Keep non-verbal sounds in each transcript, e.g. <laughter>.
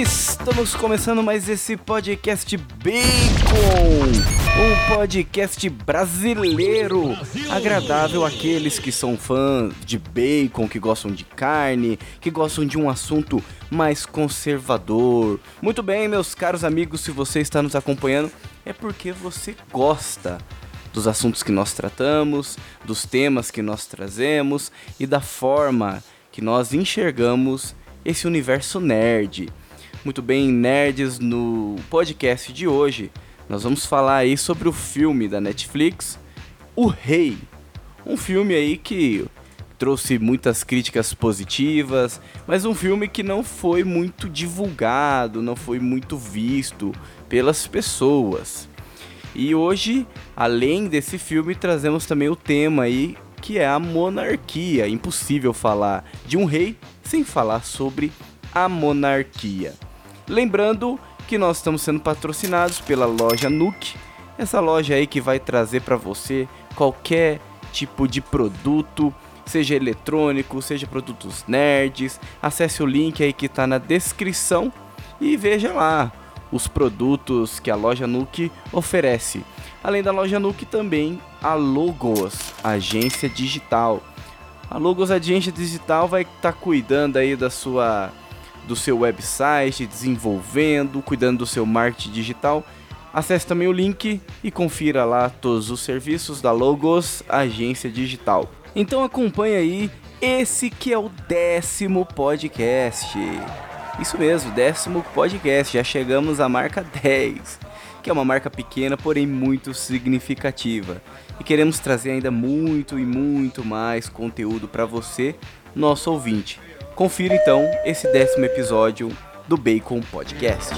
Estamos começando mais esse podcast Bacon, um podcast brasileiro, agradável àqueles que são fãs de bacon, que gostam de carne, que gostam de um assunto mais conservador. Muito bem, meus caros amigos, se você está nos acompanhando, é porque você gosta dos assuntos que nós tratamos, dos temas que nós trazemos e da forma que nós enxergamos esse universo nerd. Muito bem, nerds, no podcast de hoje nós vamos falar aí sobre o filme da Netflix, O Rei. Um filme aí que trouxe muitas críticas positivas, mas um filme que não foi muito divulgado, não foi muito visto pelas pessoas. E hoje, além desse filme, trazemos também o tema aí que é a monarquia. Impossível falar de um rei sem falar sobre a monarquia. Lembrando que nós estamos sendo patrocinados pela loja Nuke, essa loja aí que vai trazer para você qualquer tipo de produto, seja eletrônico, seja produtos nerds. Acesse o link aí que está na descrição e veja lá os produtos que a loja Nuke oferece. Além da loja Nuke também a Logos, agência digital. A Logos Agência Digital vai estar tá cuidando aí da sua do seu website, desenvolvendo, cuidando do seu marketing digital. Acesse também o link e confira lá todos os serviços da Logos Agência Digital. Então acompanhe aí esse que é o décimo podcast. Isso mesmo, décimo podcast. Já chegamos à marca 10, que é uma marca pequena, porém muito significativa. E queremos trazer ainda muito e muito mais conteúdo para você, nosso ouvinte. Confira então esse décimo episódio do Bacon Podcast.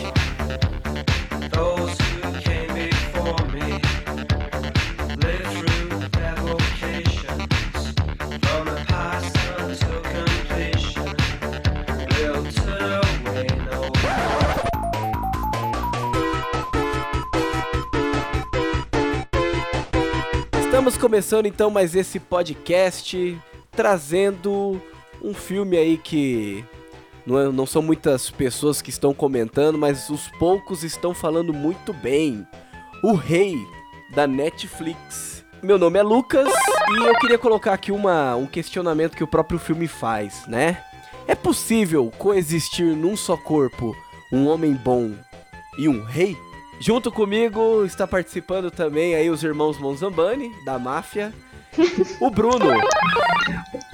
Estamos começando então mais esse podcast trazendo um filme aí que não, é, não são muitas pessoas que estão comentando, mas os poucos estão falando muito bem. O Rei da Netflix. Meu nome é Lucas e eu queria colocar aqui uma, um questionamento que o próprio filme faz, né? É possível coexistir num só corpo um homem bom e um rei? Junto comigo está participando também aí os irmãos Monzambani, da máfia, o Bruno.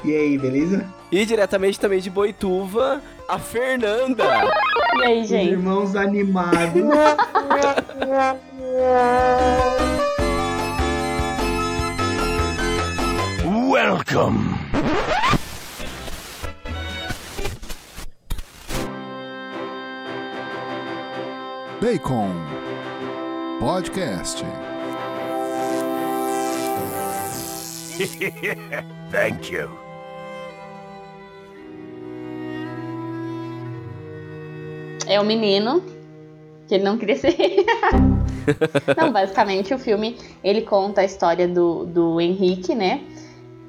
E aí, beleza? E diretamente também de Boituva, a Fernanda. E aí, gente? Irmãos animados. <laughs> Welcome. Bacon Podcast. <laughs> Thank you. É um menino que ele não queria ser. <laughs> não, basicamente o filme ele conta a história do, do Henrique, né?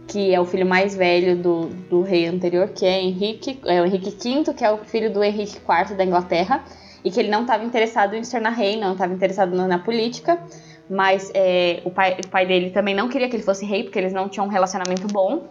Que é o filho mais velho do, do rei anterior, que é Henrique, é o Henrique V, que é o filho do Henrique IV da Inglaterra, e que ele não estava interessado em se tornar rei, não estava interessado na política mas é, o, pai, o pai dele também não queria que ele fosse rei, porque eles não tinham um relacionamento bom.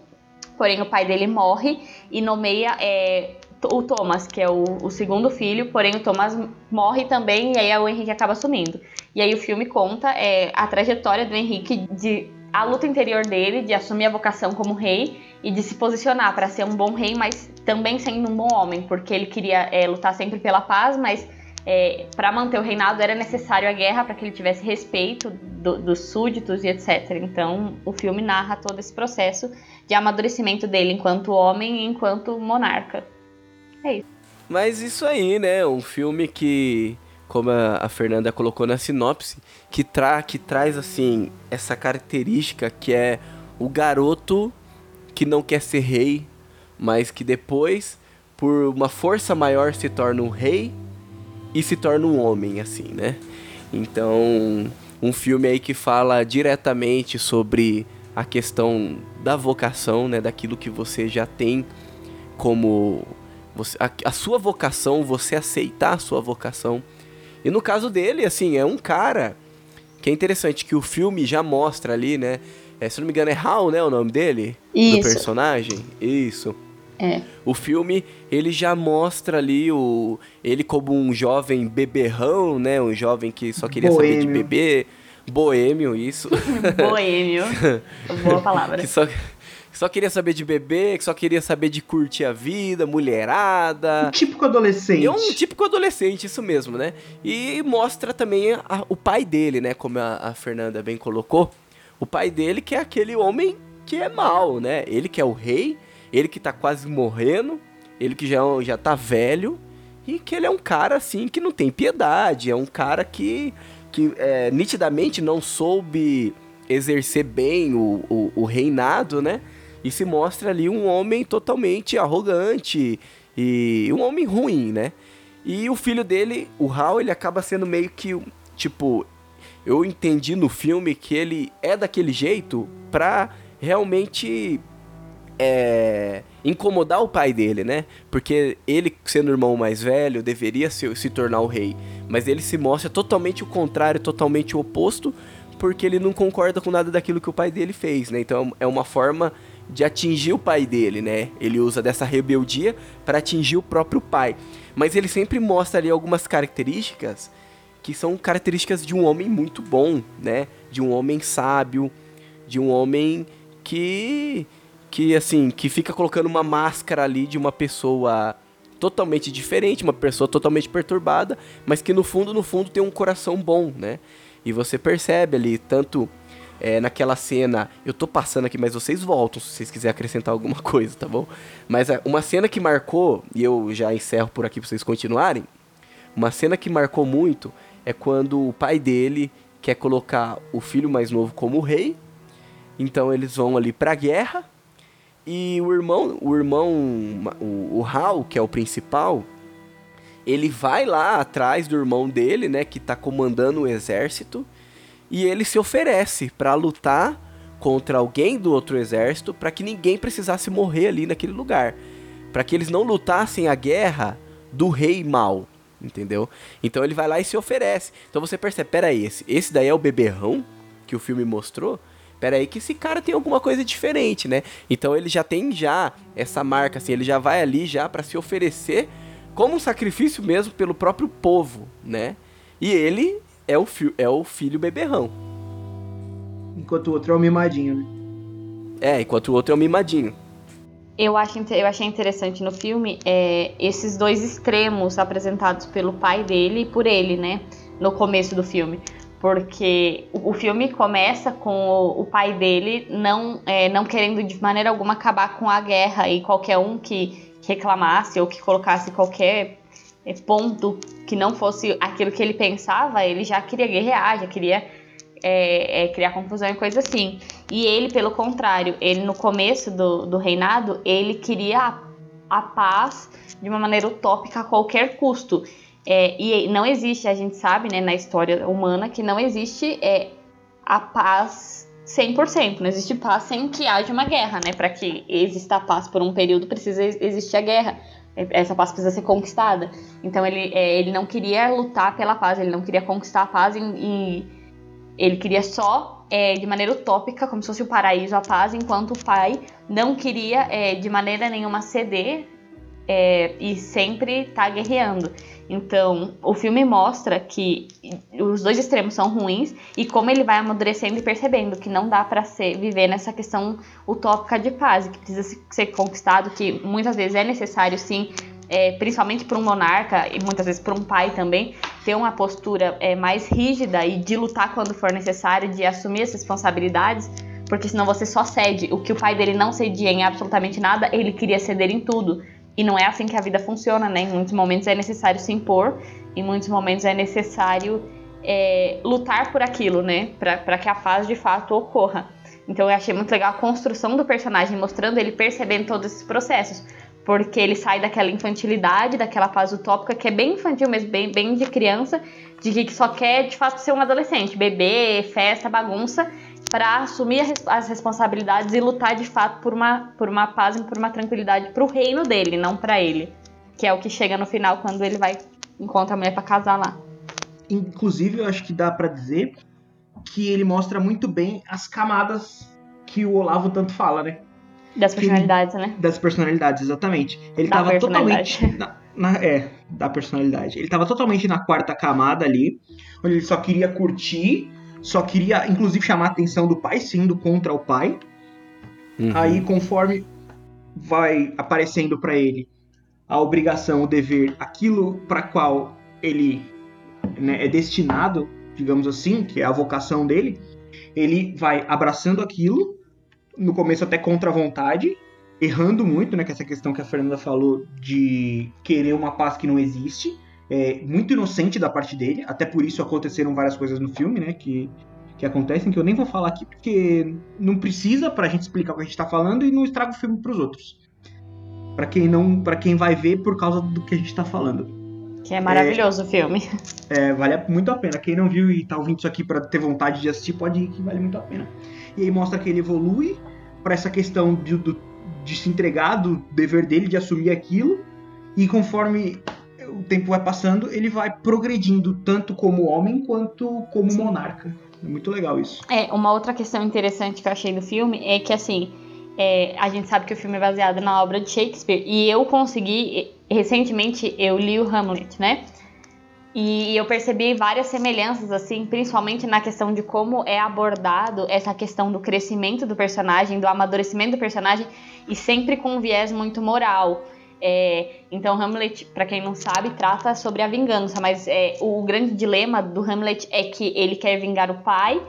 Porém, o pai dele morre e nomeia é, o Thomas, que é o, o, segundo filho, porém o Thomas morre também e aí o Henrique acaba sumindo. E aí o filme conta é, a trajetória do Henrique, de a luta interior dele, de assumir a vocação como rei e de se posicionar para ser um bom rei, mas também sendo um bom homem, porque ele queria é, lutar sempre pela paz, mas é, para manter o reinado era necessário a guerra para que ele tivesse respeito do, dos súditos e etc. Então o filme narra todo esse processo de amadurecimento dele enquanto homem e enquanto monarca. É isso. Mas isso aí, né? Um filme que, como a Fernanda colocou na sinopse, que, tra que traz assim essa característica que é o garoto que não quer ser rei, mas que depois, por uma força maior, se torna um rei e se torna um homem, assim, né? Então, um filme aí que fala diretamente sobre a questão da vocação, né? Daquilo que você já tem como Você, a, a sua vocação, você aceitar a sua vocação. E no caso dele, assim, é um cara que é interessante que o filme já mostra ali, né? É, se não me engano, é Hal, né? O nome dele? Isso. Do personagem? Isso. É. O filme, ele já mostra ali o ele como um jovem beberrão, né? Um jovem que só queria saber de Boêmio. beber. Boêmio, isso. <laughs> Boêmio. Boa palavra. <laughs> que só, que só queria saber de beber, que só queria saber de curtir a vida, mulherada. Um típico adolescente. E é um típico adolescente, isso mesmo, né? E mostra também a- o pai dele, né? Como a, a Fernanda bem colocou. O pai dele que é aquele homem que é mau, né? Ele que é o rei, ele que tá quase morrendo, ele que já, já tá velho. E que ele é um cara, assim, que não tem piedade. É um cara que, que é, nitidamente não soube exercer bem o, o, o reinado, né? E se mostra ali um homem totalmente arrogante e um homem ruim, né? E o filho dele, o Hal, ele acaba sendo meio que, tipo, eu entendi no filme que ele é daquele jeito pra realmente é, incomodar o pai dele, né? Porque ele, sendo o irmão mais velho, deveria se, se tornar o rei. Mas ele se mostra totalmente o contrário, totalmente o oposto, porque ele não concorda com nada daquilo que o pai dele fez, né? Então é uma forma de atingir o pai dele, né? Ele usa dessa rebeldia para atingir o próprio pai. Mas ele sempre mostra ali algumas características que são características de um homem muito bom, né? De um homem sábio, de um homem que que assim, que fica colocando uma máscara ali de uma pessoa totalmente diferente, uma pessoa totalmente perturbada, mas que no fundo, no fundo tem um coração bom, né? E você percebe ali, tanto é, naquela cena, eu tô passando aqui, mas vocês voltam se vocês quiserem acrescentar alguma <laughs> coisa, tá bom? Mas é, uma cena que marcou, e eu já encerro por aqui pra vocês continuarem, uma cena que marcou muito é quando o pai dele quer colocar o filho mais novo como rei, então eles vão ali pra guerra, e o irmão, o irmão, o, o Hal, que é o principal, ele vai lá atrás do irmão dele, né, que tá comandando o exército, e ele se oferece pra lutar contra alguém do outro exército para que ninguém precisasse morrer ali naquele lugar, para que eles não lutassem a guerra do rei mal, entendeu? Então ele vai lá e se oferece. Então você percebe, peraí, esse, esse daí é o beberrão que o filme mostrou? Pera aí que esse cara tem alguma coisa diferente, né? Então ele já tem já essa marca, assim, ele já vai ali já para se oferecer como um sacrifício mesmo pelo próprio povo, né? E ele é o, fi é o filho beberrão. Enquanto o outro é o mimadinho, né? É, enquanto o outro é o mimadinho. Eu, acho, eu achei interessante no filme é, esses dois extremos apresentados pelo pai dele e por ele, né? No começo do filme. Porque o, o filme começa com o, o pai dele não, é, não querendo de maneira alguma acabar com a guerra e qualquer um que reclamasse ou que colocasse qualquer é, ponto que não fosse aquilo que ele pensava, ele já queria guerrear, já queria é, é, criar confusão e coisa assim. E ele, pelo contrário, ele no começo do, do reinado, ele queria a, a paz de uma maneira utópica a qualquer custo. É, e não existe, a gente sabe, né, na história humana, que não existe é, a paz 100%. Não existe paz sem que haja uma guerra, né? Para que exista a paz por um período, precisa ex- existir a guerra. Essa paz precisa ser conquistada. Então ele, é, ele não queria lutar pela paz, ele não queria conquistar a paz e, e ele queria só, é, de maneira utópica, como se fosse o paraíso, a paz, enquanto o pai não queria é, de maneira nenhuma ceder é, e sempre tá guerreando. Então, o filme mostra que os dois extremos são ruins e como ele vai amadurecendo e percebendo que não dá ser, viver nessa questão utópica de paz, que precisa se- ser conquistado, que muitas vezes é necessário sim, é, principalmente para um monarca e muitas vezes para um pai também, ter uma postura é, mais rígida e de lutar quando for necessário, de assumir as responsabilidades, porque senão você só cede. O que o pai dele não cedia em absolutamente nada, ele queria ceder em tudo. E não é assim que a vida funciona, né? Em muitos momentos é necessário se impor, em muitos momentos é necessário é, lutar por aquilo, né? Para que a paz de fato ocorra. Então eu achei muito legal a construção do personagem, mostrando ele percebendo todos esses processos. Porque ele sai daquela infantilidade, daquela paz utópica, que é bem infantil mesmo, bem, bem de criança, de que só quer de fato ser um adolescente, beber, festa, bagunça, para assumir as responsabilidades e lutar de fato por uma, por uma paz e por uma tranquilidade pro reino dele, não para ele. Que é o que chega no final quando ele vai encontra a mulher pra casar lá. Inclusive, eu acho que dá pra dizer que ele mostra muito bem as camadas que o Olavo tanto fala, né? Das personalidades, né? Das personalidades, exatamente. Ele Da tava totalmente. Na, na- é, da personalidade. Ele tava totalmente na quarta camada ali, onde ele só queria curtir, só queria, inclusive, chamar a atenção do pai, sendo contra o pai. Uhum. Aí, conforme vai aparecendo pra ele a obrigação, o dever, aquilo para qual ele né, é destinado, digamos assim, que é a vocação dele, ele vai abraçando aquilo, no começo até contra a vontade, errando muito, né, que essa questão que a Fernanda falou de querer uma paz que não existe, é muito inocente da parte dele, até por isso aconteceram várias coisas no filme, né, que que acontecem que eu nem vou falar aqui porque não precisa pra gente explicar o que a gente tá falando e não estraga o filme pros outros. Pra quem não, para quem vai ver por causa do que a gente tá falando. Que é maravilhoso o filme. É, vale muito a pena. Quem não viu e tá ouvindo isso aqui pra ter vontade de assistir, pode ir que vale muito a pena. E aí mostra que ele evolui pra essa questão de, do- de se entregar, do dever dele de assumir aquilo. E conforme tempo vai passando, ele vai progredindo tanto como homem quanto como monarca. É muito legal isso. É, uma outra questão interessante que eu achei do filme é que, assim, é, a gente sabe que o filme é baseado na obra de Shakespeare. E eu consegui, recentemente, eu li o Hamlet, né? E eu percebi várias semelhanças, assim, principalmente na questão de como é abordado essa questão do crescimento do personagem, do amadurecimento do personagem, e sempre com um viés muito moral. É, então, Hamlet, pra quem não sabe, trata sobre a vingança, mas é, o grande dilema do Hamlet é que ele quer vingar o pai,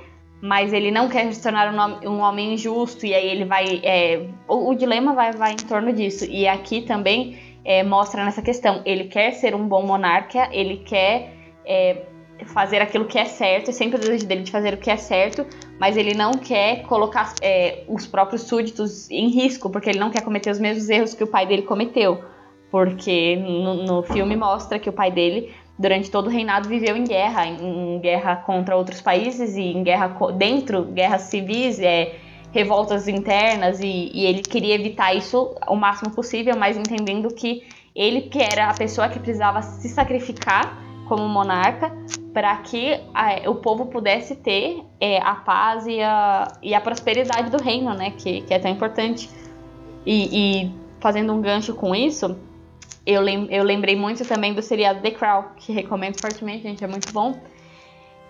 mas ele não quer se tornar um, um homem injusto, e aí ele vai. é, o, o dilema vai, vai em torno disso. E aqui também é, mostra nessa questão: ele quer ser um bom monarca, ele quer é, fazer aquilo que é certo, é sempre o desejo dele de fazer o que é certo, mas ele não quer colocar é, os próprios súditos em risco, porque ele não quer cometer os mesmos erros que o pai dele cometeu. Porque no, no filme mostra que o pai dele, durante todo o reinado, viveu em guerra, em, em guerra contra outros países e em guerra dentro, guerras civis, é, revoltas internas, e, e ele queria evitar isso o máximo possível, mas entendendo que ele que era a pessoa que precisava se sacrificar como monarca para que a- o povo pudesse ter é, a paz e a, e a prosperidade do reino, né? Que, que é tão importante. E, e fazendo um gancho com isso, eu, lem eu lembrei muito também do seriado The Crown, que recomendo fortemente, gente, é muito bom.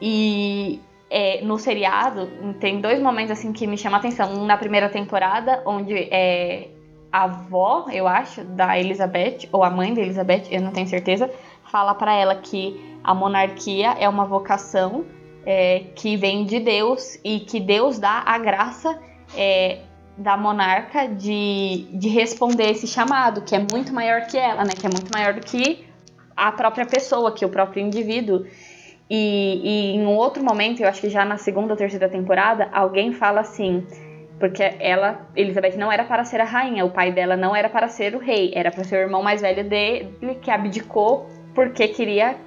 E é, no seriado tem dois momentos assim que me chamam a atenção. Um na primeira temporada, onde é, a avó, eu acho, da Elizabeth, ou a mãe da Elizabeth, eu não tenho certeza, fala pra ela que a monarquia é uma vocação é, que vem de Deus e que Deus dá a graça é, da monarca de, de responder esse chamado, que é muito maior que ela, né? Que é muito maior do que a própria pessoa, que o próprio indivíduo. E, e em outro momento, eu acho que já na segunda ou terceira temporada, alguém fala assim, porque ela, Elizabeth, não era para ser a rainha, o pai dela não era para ser o rei, era para ser o irmão mais velho dele que abdicou porque queria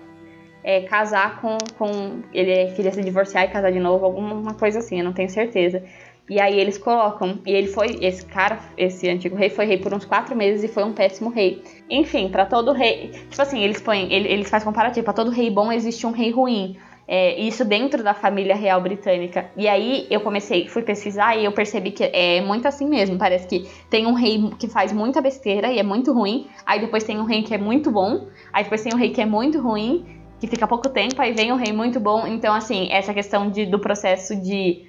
é, casar com, com. Ele queria se divorciar e casar de novo, alguma coisa assim, eu não tenho certeza. E aí eles colocam. E ele foi. Esse cara, esse antigo rei, foi rei por uns quatro meses e foi um péssimo rei. Enfim, pra todo rei. Tipo assim, eles põem. ele- Eles fazem comparativo. Pra todo rei bom existe um rei ruim. É, isso dentro da família real britânica. E aí eu comecei, fui pesquisar e eu percebi que é muito assim mesmo. Parece que tem um rei que faz muita besteira e é muito ruim. Aí depois tem um rei que é muito bom. Aí depois tem um rei que é muito ruim, que fica pouco tempo. Aí vem um rei muito bom. Então, assim, essa questão de, do processo de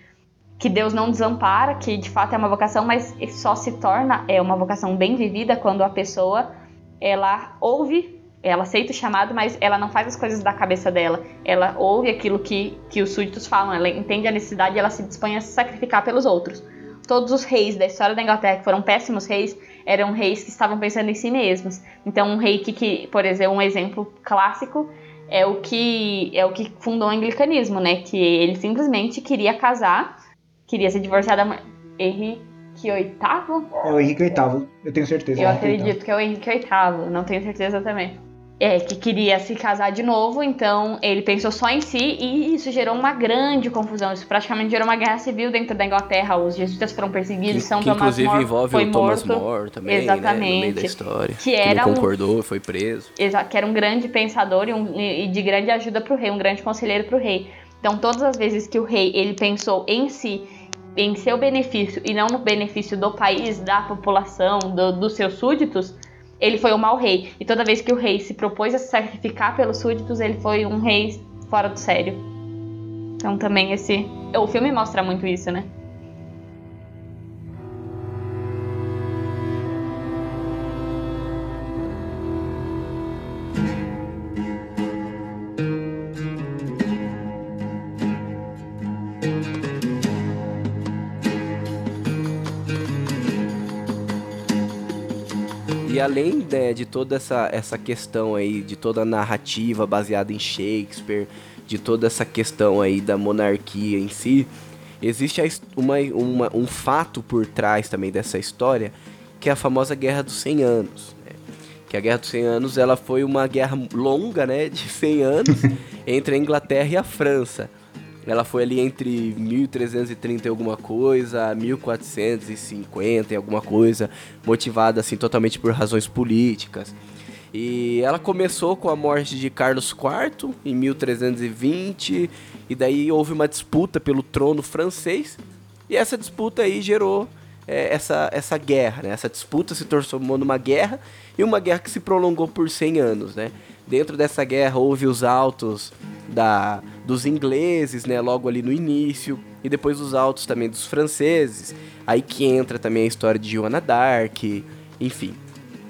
que Deus não desampara, que de fato é uma vocação, mas só se torna é uma vocação bem vivida quando a pessoa ela ouve, ela aceita o chamado, mas ela não faz as coisas da cabeça dela. Ela ouve aquilo que, que os súditos falam, ela entende a necessidade e ela se dispõe a se sacrificar pelos outros. Todos os reis da história da Inglaterra que foram péssimos reis eram reis que estavam pensando em si mesmos. Então, um rei que, que por exemplo, um exemplo clássico é o que é o que fundou o anglicanismo, né? Que ele simplesmente queria casar, queria se divorciar da. Henrique VIII? É o Henrique VIII, eu tenho certeza. Eu é acredito que é o Henrique VIII, não tenho certeza também. É, que queria se casar de novo, então ele pensou só em si e isso gerou uma grande confusão. Isso praticamente gerou uma guerra civil dentro da Inglaterra. Os jesuítas foram perseguidos, Que, São que Tomás inclusive More envolve foi o Thomas morto. More também, né, no meio Exatamente. da história. Que era não um- concordou, foi preso. Que era um grande pensador e, um- e de grande ajuda para o rei, um grande conselheiro para o rei. Então, todas as vezes que o rei ele pensou em si, em seu benefício e não no benefício do país, da população, do- dos seus súditos, ele foi um mau rei. E toda vez que o rei se propôs a se sacrificar pelos súditos, ele foi um rei fora do sério. Então, também esse. O filme mostra muito isso, né? Além né, de toda essa, essa questão aí, de toda a narrativa baseada em Shakespeare, de toda essa questão aí da monarquia em si, existe uma, uma- um fato por trás também dessa história, que é a famosa Guerra dos 100 Anos. né? Que a Guerra dos 100 Anos ela foi uma guerra longa, né, de 100 anos, <laughs> entre a Inglaterra e a França. Ela foi ali entre 1330 e alguma coisa, 1450 e alguma coisa, motivada assim totalmente por razões políticas. E ela começou com a morte de Carlos IV em 1320, e daí houve uma disputa pelo trono francês, e essa disputa aí gerou é, essa, essa guerra, né? Essa disputa se transformou numa guerra, e uma guerra que se prolongou por 100 anos, né? Dentro dessa guerra houve os altos da, dos ingleses, né? Logo ali no início, e depois os altos também dos franceses. Aí que entra também a história de Joana d'Arc, enfim.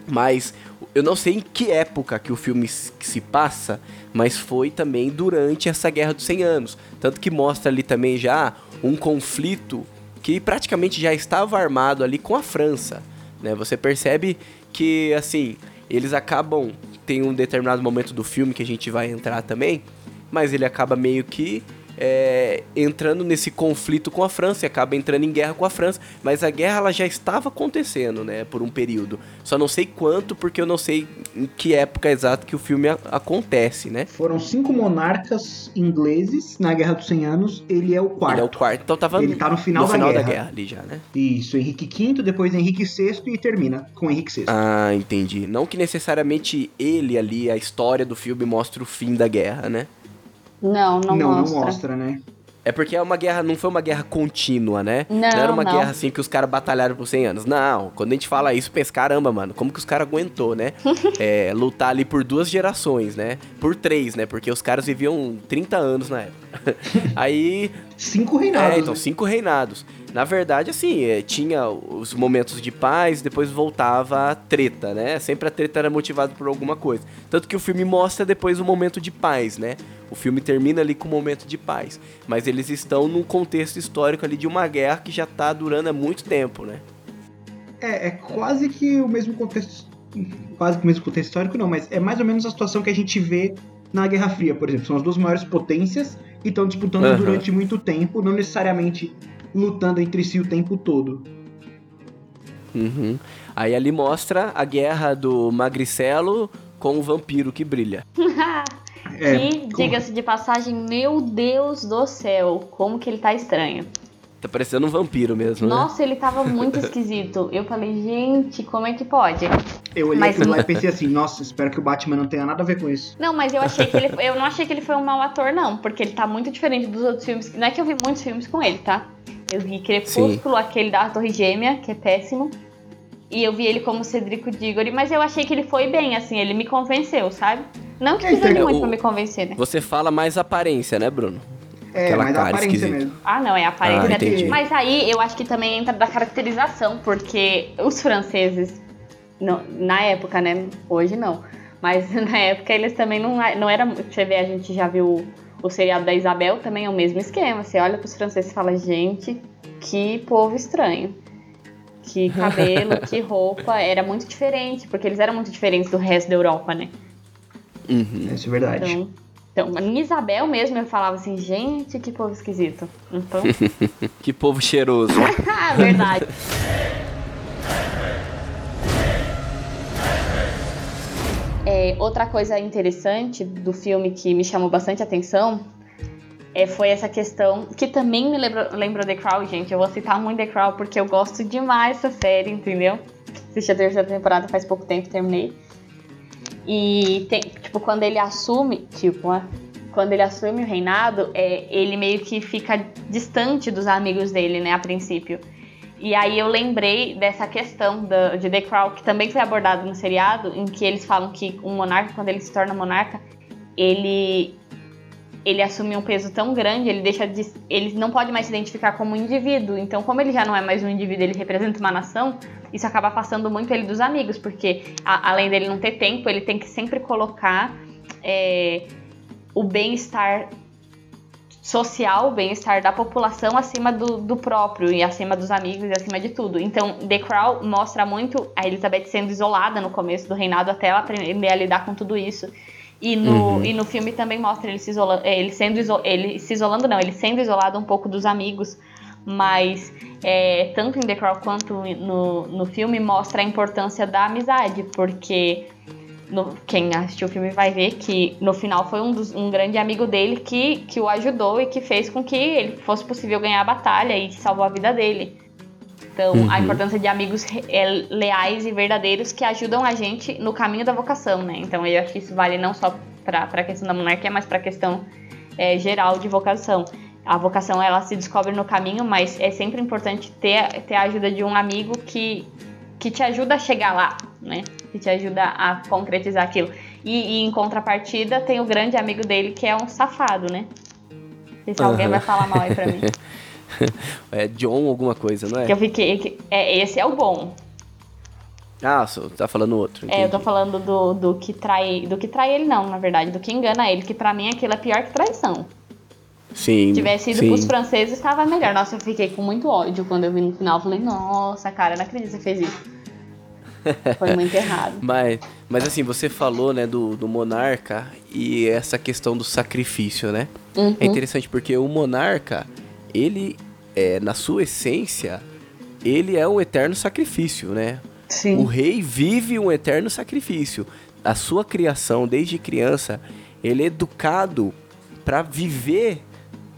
Mas eu não sei em que época que o filme se passa, mas foi também durante essa Guerra dos 100 Anos. Tanto que mostra ali também já um conflito que praticamente já estava armado ali com a França. Né? Você percebe que, assim, eles acabam... Tem um determinado momento do filme que a gente vai entrar também, mas ele acaba meio que é, entrando nesse conflito com a França, e acaba entrando em guerra com a França, mas a guerra ela já estava acontecendo, né, por um período. Só não sei quanto, porque eu não sei em que época exata que o filme a- acontece, né? Foram cinco monarcas ingleses na Guerra dos 100 Anos. Ele é o quarto. Ele é o quarto, então tava Ele tá no final, da, final guerra. da guerra ali já, né? Isso, Henrique V, depois Henrique VI e termina com Henrique VI. Ah, entendi. Não que necessariamente ele ali, a história do filme mostra o fim da guerra, né? Não, não, não, mostra. não mostra, né? É porque é uma guerra, não foi uma guerra contínua, né? Não, era uma não. guerra assim que os caras batalharam por 100 anos. Não, quando a gente fala isso, pensa, caramba, mano, como que os caras aguentou, né? <laughs> É, lutar ali por duas gerações, né? Por três, né? Porque os caras viviam 30 anos na época. <laughs> Aí, Cinco reinados. é, então, né? cinco reinados. Na verdade, assim, é, tinha os momentos de paz, depois voltava a treta, né? Sempre a treta era motivada por alguma coisa. Tanto que o filme mostra depois o momento de paz, né? O filme termina ali com o momento de paz. Mas eles estão num contexto histórico ali de uma guerra que já tá durando há muito tempo, né? É, é quase que o mesmo contexto. Quase que o mesmo contexto histórico, não, mas é mais ou menos a situação que a gente vê na Guerra Fria, por exemplo. São as duas maiores potências e estão disputando Aham. durante muito tempo, não necessariamente lutando entre si o tempo todo. Uhum. Aí ali mostra a guerra do magricelo com o vampiro que brilha. <laughs> É, e, diga-se de passagem, meu Deus do céu, como que ele tá estranho. Tá parecendo um vampiro mesmo, né? Nossa, ele tava muito esquisito. Eu falei, gente, como é que pode? Eu olhei Mas- aquilo lá e <laughs> pensei assim, nossa, espero que o Batman não tenha nada a ver com isso. Não, mas eu achei que ele. Eu não achei que ele foi um mau ator, não, porque ele tá muito diferente dos outros filmes. Não é que eu vi muitos filmes com ele, tá? Eu vi Crepúsculo, aquele da Torre Gêmea, que é péssimo. E eu vi ele como Cedrico Diggory, mas eu achei que ele foi bem, assim, ele me convenceu, sabe? Não que É, de então, muito o- pra me convencer, né? Você fala mais aparência, né, Bruno? É, Aquela mas a cara aparência esquisita. mesmo. Ah, não, é a aparência Ah, entendi. Mas aí eu acho que também entra da caracterização, porque os franceses, não- na época, né? Hoje não. Mas <laughs> na época eles também não, não era. Você vê, a gente já viu o, o seriado da Isabel, também é o mesmo esquema. Você olha pros franceses e fala, gente, que povo estranho. Que <laughs> cabelo, que roupa, era muito diferente, porque eles eram muito diferentes do resto da Europa, né? Uhum. Isso é verdade. Então, então em Isabel mesmo eu falava assim, gente, que povo esquisito. Então, <laughs> Que povo cheiroso. <laughs> ah, verdade. É, outra coisa interessante do filme que me chamou bastante atenção é, foi essa questão que também me lembrou, lembrou The Crown, gente. Eu vou citar muito The Crown porque eu gosto demais dessa série, entendeu? Assisti a terceira temporada faz pouco tempo, terminei. E tem, tipo, quando ele assume, tipo, quando ele assume o reinado, é, ele meio que fica distante dos amigos dele, né, a princípio. E aí eu lembrei dessa questão de The Crown, que também foi abordado no seriado, em que eles falam que um monarca, quando ele se torna monarca, ele ele assume um peso tão grande, ele deixa de, ele não pode mais se identificar como um indivíduo. Então, como ele já não é mais um indivíduo, ele representa uma nação, isso acaba afastando muito ele dos amigos, porque a, além dele não ter tempo, ele tem que sempre colocar é, o bem-estar social, o bem-estar da população acima do, do, próprio e acima dos amigos e acima de tudo. Então, The Crown mostra muito a Elizabeth sendo isolada no começo do reinado até ela aprender a lidar com tudo isso. E no, uhum. e no filme também mostra ele se isolando, ele sendo ele se isolando não, ele sendo isolado um pouco dos amigos, mas é, tanto em The Crown quanto no, no filme mostra a importância da amizade, porque no, quem assistiu o filme vai ver que no final foi um, dos, um grande amigo dele que, que o ajudou e que fez com que ele fosse possível ganhar a batalha e salvou a vida dele. Então, uhum. a importância de amigos é, leais e verdadeiros que ajudam a gente no caminho da vocação, né? Então, eu acho que isso vale não só para a questão da monarquia, mas para a questão é, geral de vocação. A vocação, ela se descobre no caminho, mas é sempre importante ter, ter a ajuda de um amigo que, que te ajuda a chegar lá, né? Que te ajuda a concretizar aquilo. E, e em contrapartida, tem o grande amigo dele, que é um safado, né? Não sei se uhum. alguém vai falar mal aí pra mim. <laughs> <laughs> é John alguma coisa, não é? Que eu fiquei. É, esse é o bom. Ah, você tá falando outro. Entendi. É, eu tô falando do, do que trai. Do que trai ele, não, na verdade, do que engana ele, que pra mim aquilo é pior que traição. Sim. Se tivesse ido sim. pros franceses, estava melhor. Nossa, eu fiquei com muito ódio quando eu vi no final. Eu falei, nossa, cara, não acredito que você fez isso. <laughs> Foi muito errado. mas, mas assim, você falou, né, do, do monarca e essa questão do sacrifício, né? Uhum. É interessante porque o monarca, ele, é, na sua essência, ele é um eterno sacrifício, né? Sim. O rei vive um eterno sacrifício. A sua criação, desde criança, ele é educado para viver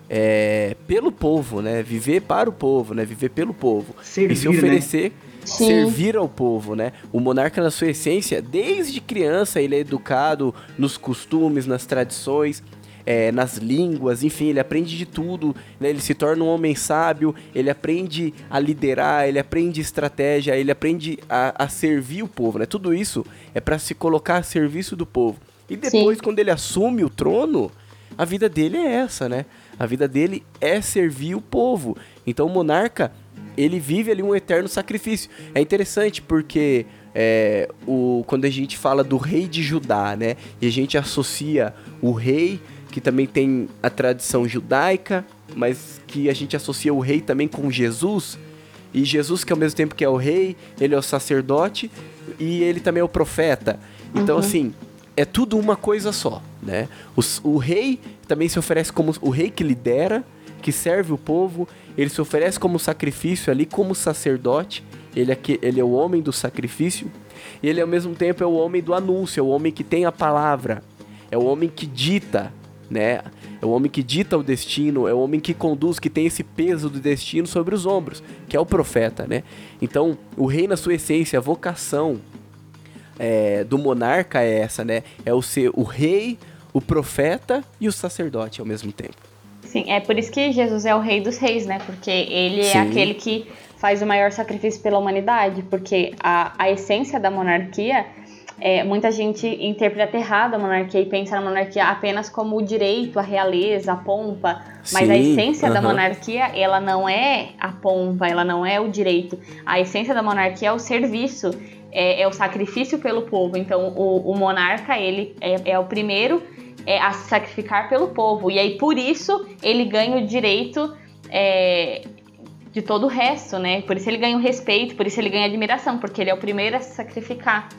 é, pelo povo, né? Viver para o povo, né? Viver pelo povo. Servir, e se oferecer, né? servir ao povo, né? O monarca, na sua essência, desde criança, ele é educado nos costumes, nas tradições é, nas línguas, enfim, ele aprende de tudo, né? ele se torna um homem sábio, ele aprende a liderar, ele aprende estratégia, ele aprende a, a servir o povo, né? Tudo isso é para se colocar a serviço do povo. E depois, Sim. quando ele assume o trono, a vida dele é essa, né? A vida dele é servir o povo. Então o monarca, ele vive ali um eterno sacrifício. É interessante porque é, o, quando a gente fala do rei de Judá, né? E a gente associa o rei que também tem a tradição judaica, mas que a gente associa o rei também com Jesus. E Jesus, que ao mesmo tempo que é o rei, ele é o sacerdote e ele também é o profeta. Então, uhum. assim, é tudo uma coisa só, né? O, o rei também se oferece como o rei que lidera, que serve o povo, ele se oferece como sacrifício ali, como sacerdote, ele é, que, ele é o homem do sacrifício, e ele ao mesmo tempo é o homem do anúncio, é o homem que tem a palavra, é o homem que dita, né? É o homem que dita o destino, é o homem que conduz, que tem esse peso do destino sobre os ombros, que é o profeta, né? Então, o rei na sua essência, a vocação é, do monarca é essa, né? É o ser o rei, o profeta e o sacerdote ao mesmo tempo. Sim, é por isso que Jesus é o rei dos reis, né? Porque ele é Sim. é aquele que faz o maior sacrifício pela humanidade, porque a, a essência da monarquia é, muita gente interpreta errado a monarquia e pensa na monarquia apenas como o direito, a realeza, a pompa. Mas Sim, a essência da monarquia, ela não é a pompa, ela não é o direito. A essência da monarquia é o serviço, é, é o sacrifício pelo povo. Então, o, o monarca, ele é, é o primeiro é, a se sacrificar pelo povo. E aí, por isso, ele ganha o direito é, de todo o resto, né? Por isso ele ganha o respeito, por isso ele ganha admiração, porque ele é o primeiro a se sacrificar.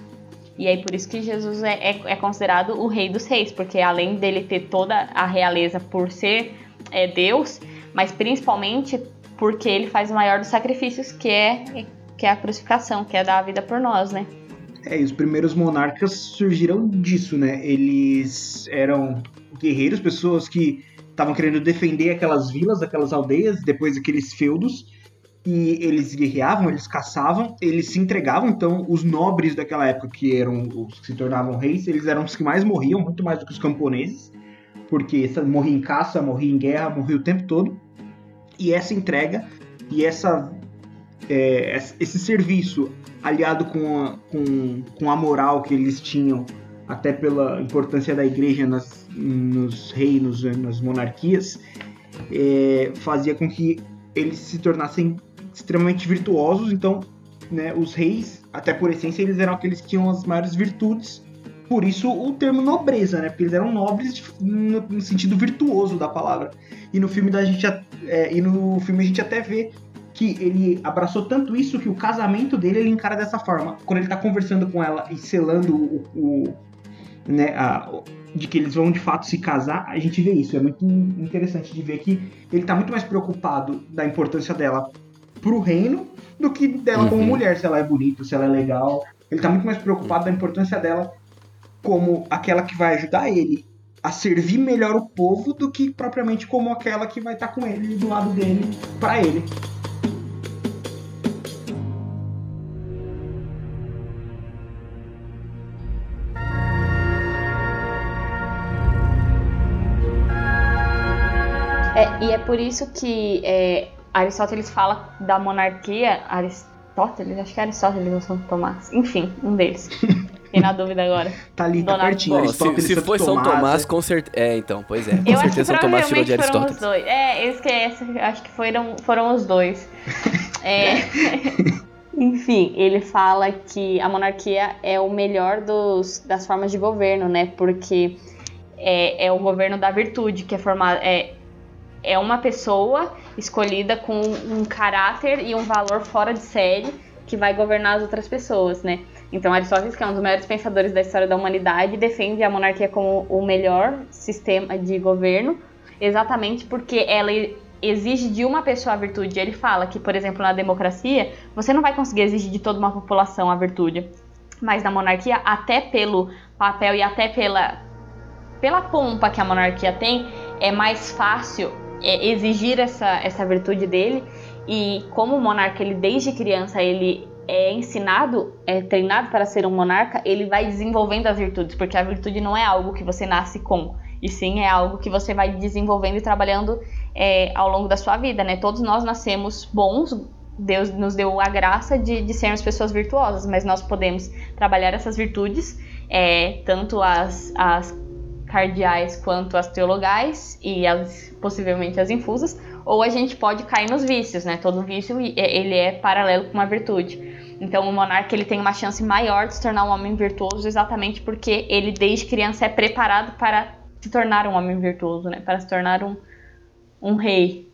E aí por isso que Jesus é, é, é, considerado o rei dos reis, porque além dele ter toda a realeza por ser é, Deus, mas principalmente porque ele faz o maior dos sacrifícios, que é, que é a crucificação, que é dar a vida por nós, né? É, e os primeiros monarcas surgiram disso, né? Eles eram guerreiros, pessoas que estavam querendo defender aquelas vilas, aquelas aldeias, depois daqueles feudos. E eles guerreavam, eles caçavam, eles se entregavam. Então, os nobres daquela época, que eram os que se tornavam reis, eles eram os que mais morriam, muito mais do que os camponeses. Porque morria em caça, morria em guerra, morria o tempo todo. E essa entrega e essa, é, esse serviço aliado com a, com, com a moral que eles tinham, até pela importância da igreja nas, nos reinos, nas monarquias, é, fazia com que eles se tornassem extremamente virtuosos. Então, né, os reis, até por essência, eles eram aqueles que tinham as maiores virtudes. Por isso o termo nobreza, né? Porque eles eram nobres no, no sentido virtuoso da palavra. E no filme da gente é, e no filme a gente até vê que ele abraçou tanto isso que o casamento dele ele encara dessa forma. Quando ele tá conversando com ela e selando o, o né, a, de que eles vão de fato se casar, a gente vê isso. É muito interessante de ver que ele tá muito mais preocupado da importância dela pro reino do que dela uhum. como mulher, se ela é bonita, se ela é legal. Ele tá muito mais preocupado da importância dela como aquela que vai ajudar ele a servir melhor o povo do que propriamente como aquela que vai estar tá com ele do lado dele para ele. É, e é por isso que é, Aristóteles fala da monarquia. Aristóteles? Acho que é Aristóteles ou São Tomás. Enfim, um deles. <laughs> Fiquei na dúvida agora. tá ali, tá pertinho. Bom, se, se foi São Tomás, com certeza. É, então, pois é. Com eu certeza São Tomás tirou de Aristóteles. Foram os dois. É, eu esqueço. Acho que foram, foram os dois. <laughs> é. <laughs> Enfim, ele fala que a monarquia é o melhor dos, das formas de governo, né? Porque é, é o governo da virtude, que é formado. É, é uma pessoa escolhida com um caráter e um valor fora de série que vai governar as outras pessoas, né? Então Aristóteles, que é um dos maiores pensadores da história da humanidade, defende a monarquia como o melhor sistema de governo, exatamente porque ela exige de uma pessoa a virtude. Ele fala que, por exemplo, na democracia, você não vai conseguir exigir de toda uma população a virtude, mas na monarquia, até pelo papel e até pela pela pompa que a monarquia tem, é mais fácil é, exigir essa, essa virtude dele. E como monarca, ele desde criança, ele é ensinado, é treinado para ser um monarca, ele vai desenvolvendo as virtudes, porque a virtude não é algo que você nasce com, e sim é algo que você vai desenvolvendo e trabalhando é, ao longo da sua vida, né? Todos nós nascemos bons, Deus nos deu a graça de, de sermos pessoas virtuosas, mas nós podemos trabalhar essas virtudes, é, tanto as, as cardeais quanto as teologais e as, possivelmente as infusas, ou a gente pode cair nos vícios, né? Todo vício ele é paralelo com uma virtude. Então o monarca ele tem uma chance maior de se tornar um homem virtuoso exatamente porque ele desde criança é preparado para se tornar um homem virtuoso, né? Para se tornar um, um rei.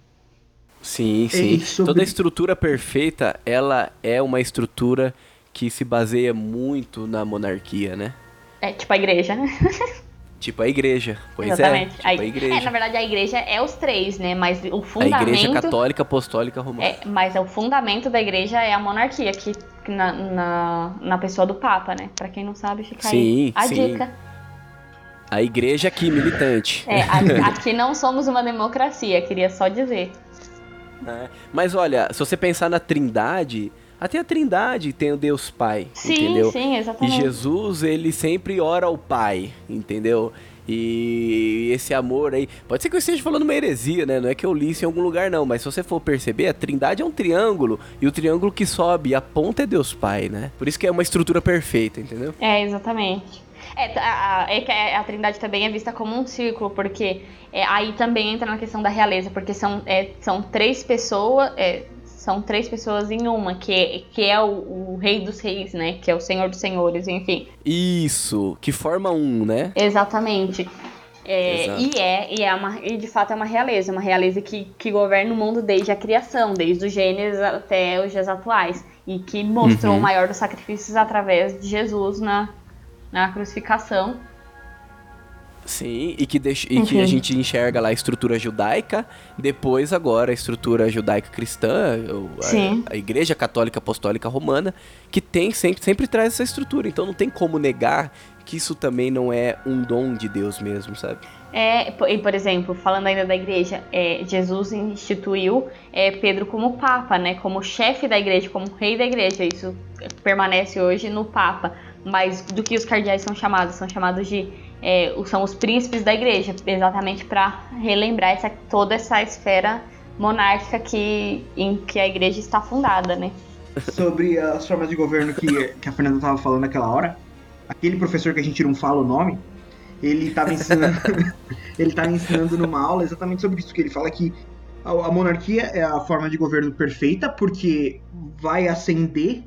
Sim, sim. Sobre... Toda estrutura perfeita, ela é uma estrutura que se baseia muito na monarquia, né? É, tipo a igreja. <laughs> Tipo a igreja, pois é, Exatamente. é. Tipo a, a igreja. É, na verdade a igreja é os três, né? Mas o fundamento. A igreja católica, apostólica, romana. É, mas o fundamento da igreja é a monarquia, que na, na, na, pessoa do Papa, né? Pra quem não sabe, fica sim, aí a sim. dica. A igreja aqui, militante. É, <laughs> aqui não somos uma democracia, queria só dizer. É, mas olha, se você pensar na trindade, até a Trindade tem o Deus Pai, sim, entendeu? Sim, exatamente. E Jesus, ele sempre ora ao Pai, entendeu? E esse amor aí. Pode ser que eu esteja falando uma heresia, né? Não é que eu li isso em algum lugar, não. Mas se você for perceber, a trindade é um triângulo. E o triângulo que sobe, a ponta é Deus Pai, né? Por isso que é uma estrutura perfeita, entendeu? É, exatamente. É, a, a, é a Trindade também é vista como um círculo, porque é, aí também entra na questão da realeza, porque são, é, são três pessoas, é, são três pessoas em uma, que, é, que é o, o, rei dos reis, né? Que é o senhor dos senhores, enfim. Isso, que forma um, né? Exatamente. É, e é, e é uma, e de fato é uma realeza, uma realeza que, que governa o mundo desde a criação, desde o Gênesis até os dias atuais, e que mostrou uhum. o maior dos sacrifícios através de Jesus na, na crucificação. Sim, e que, deixa, e que a gente enxerga lá a estrutura judaica, depois agora a estrutura judaica-cristã, a, a, Igreja Católica Apostólica Romana, que tem sempre, sempre traz essa estrutura. Então não tem como negar que isso também não é um dom de Deus mesmo, sabe? É, e por exemplo, falando ainda da igreja, é, Jesus instituiu é, Pedro como Papa, né? Como chefe da igreja, como rei da igreja. Isso permanece hoje no Papa. Mas do que os cardeais são chamados? São chamados de é, são os príncipes da igreja, exatamente para relembrar essa, toda essa esfera monárquica que, em que a igreja está fundada, né? Sobre as formas de governo que, que a Fernanda estava falando naquela hora, aquele professor que a gente não fala o nome, ele estava ensinando, <laughs> ele ensinando numa aula exatamente sobre isso que ele fala que a, a monarquia é a forma de governo perfeita porque vai ascender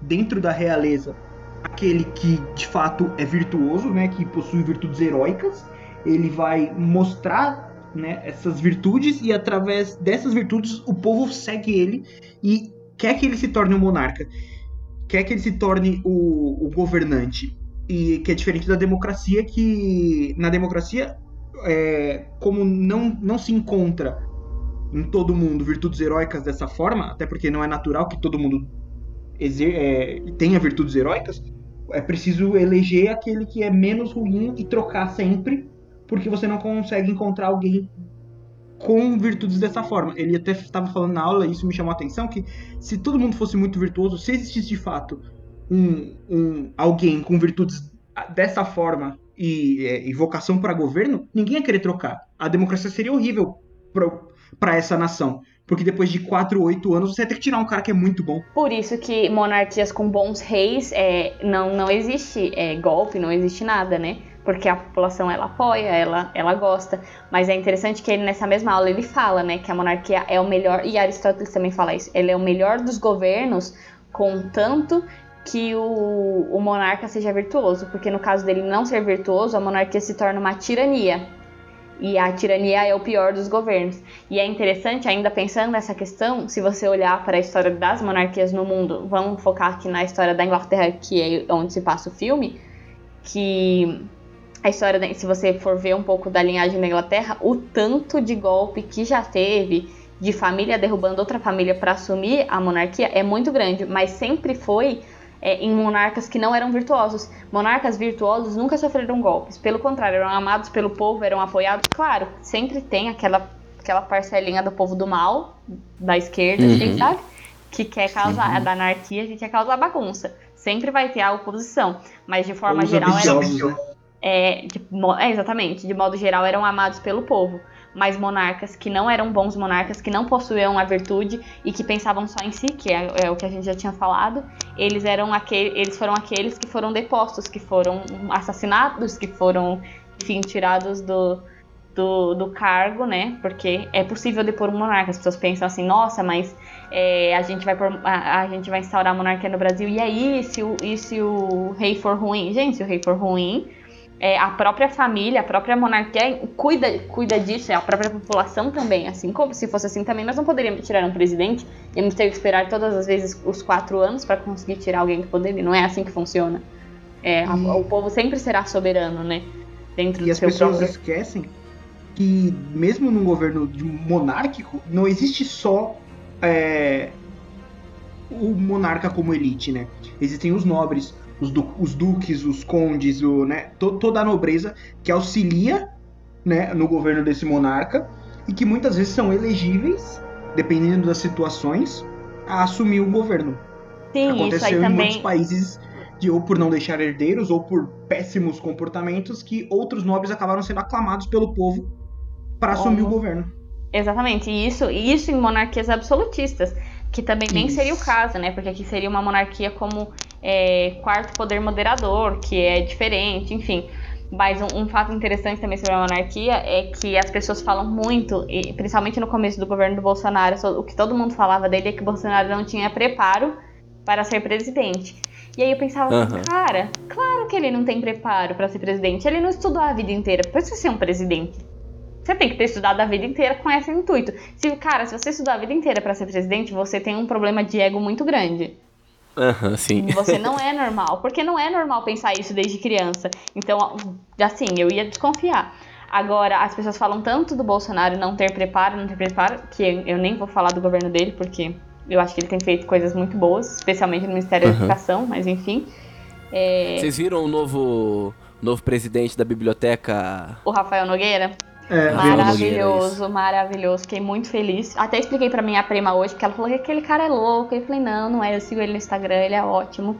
dentro da realeza aquele que de fato é virtuoso, né, que possui virtudes heróicas, ele vai mostrar né, essas virtudes e através dessas virtudes o povo segue ele e quer que ele se torne um monarca, quer que ele se torne o, o governante. E que é diferente da democracia que na democracia é, como não, não se encontra em todo mundo virtudes heróicas dessa forma, até porque não é natural que todo mundo é, tenha virtudes heróicas, é preciso eleger aquele que é menos ruim e trocar sempre, porque você não consegue encontrar alguém com virtudes dessa forma. Ele até estava falando na aula, e isso me chamou a atenção, que se todo mundo fosse muito virtuoso, se existisse de fato um, um alguém com virtudes dessa forma e, é, e vocação para governo, ninguém ia querer trocar. A democracia seria horrível para essa nação. Porque depois de 4, 8 anos você vai ter que tirar um cara que é muito bom. Por isso que monarquias com bons reis é, não, não existe é, golpe, não existe nada, né? Porque a população ela apoia, ela, ela gosta. Mas é interessante que ele, nessa mesma aula ele fala, né, que a monarquia é o melhor, e Aristóteles também fala isso, ele é o melhor dos governos, contanto que o, o monarca seja virtuoso. Porque no caso dele não ser virtuoso, a monarquia se torna uma tirania. E a tirania é o pior dos governos. E é interessante, ainda pensando nessa questão, se você olhar para a história das monarquias no mundo, vamos focar aqui na história da Inglaterra, que é onde se passa o filme, que a história, se você for ver um pouco da linhagem da Inglaterra, o tanto de golpe que já teve de família derrubando outra família para assumir a monarquia é muito grande, mas sempre foi é, em monarcas que não eram virtuosos. Monarcas virtuosos nunca sofreram golpes, pelo contrário, eram amados pelo povo, eram apoiados. Claro, sempre tem aquela, aquela parcelinha do povo do mal, da esquerda, uhum. assim, sabe? Que quer causar, uhum. da anarquia, que quer causar bagunça. Sempre vai ter a oposição, mas de forma Os geral eram. Né? É, de, é, exatamente, de modo geral eram amados pelo povo mas monarcas que não eram bons monarcas, que não possuíam a virtude e que pensavam só em si, que é, é o que a gente já tinha falado, eles eram aquele, eles foram aqueles que foram depostos, que foram assassinados, que foram, enfim, tirados do, do, do, cargo, né? Porque é possível depor um monarca. As pessoas pensam assim, nossa, mas é, a, gente vai por, a, a, gente vai instaurar a monarquia no Brasil, e aí, se o, e se o rei for ruim? Gente, se o rei for ruim, é, a própria família, a própria monarquia cuida, cuida disso, é a própria população também. Assim como se fosse assim também, nós não poderíamos tirar um presidente, íamos ter que esperar todas as vezes os quatro anos para conseguir tirar alguém do poder. Não é assim que funciona. É, o povo sempre será soberano, né? Dentro e do as seu pessoas próprio... esquecem que mesmo num governo monárquico não existe só é, o monarca como elite, né? Existem os nobres, os, du os duques, os condes, o, né, to toda a nobreza que auxilia né, no governo desse monarca e que muitas vezes são elegíveis, dependendo das situações, a assumir o governo. Sim, Aconteceu isso aí em também... muitos países de ou por não deixar herdeiros ou por péssimos comportamentos que outros nobres acabaram sendo aclamados pelo povo para assumir o governo. Exatamente, e isso, isso em monarquias absolutistas, que também nem seria o caso, né? Porque aqui seria uma monarquia como é, quarto poder moderador, que é diferente, enfim. Mas um, um, fato interessante também sobre a monarquia é que as pessoas falam muito, e principalmente no começo do governo do Bolsonaro, o que todo mundo falava dele é que o Bolsonaro não tinha preparo para ser presidente. E aí eu pensava, uhum. cara, claro que ele não tem preparo para ser presidente. Ele não estudou a vida inteira para ser um presidente. Você tem que ter estudado a vida inteira com esse intuito. Se, cara, se você estudou a vida inteira para ser presidente, você tem um problema de ego muito grande. Aham, sim. Você não é normal. Porque não é normal pensar isso desde criança. Então, assim, eu ia desconfiar. Agora, as pessoas falam tanto do Bolsonaro não ter preparo, não ter preparo, que eu nem vou falar do governo dele, porque eu acho que ele tem feito coisas muito boas, especialmente no Ministério da Uhum. Educação, mas enfim. É, Vocês viram o novo, novo presidente da biblioteca? o Rafael Nogueira, É, maravilhoso, maravilhoso. Fiquei muito feliz. Até expliquei pra minha prima hoje, porque ela falou que aquele cara é louco. Eu falei, não, não é. Eu sigo ele no Instagram, ele é ótimo.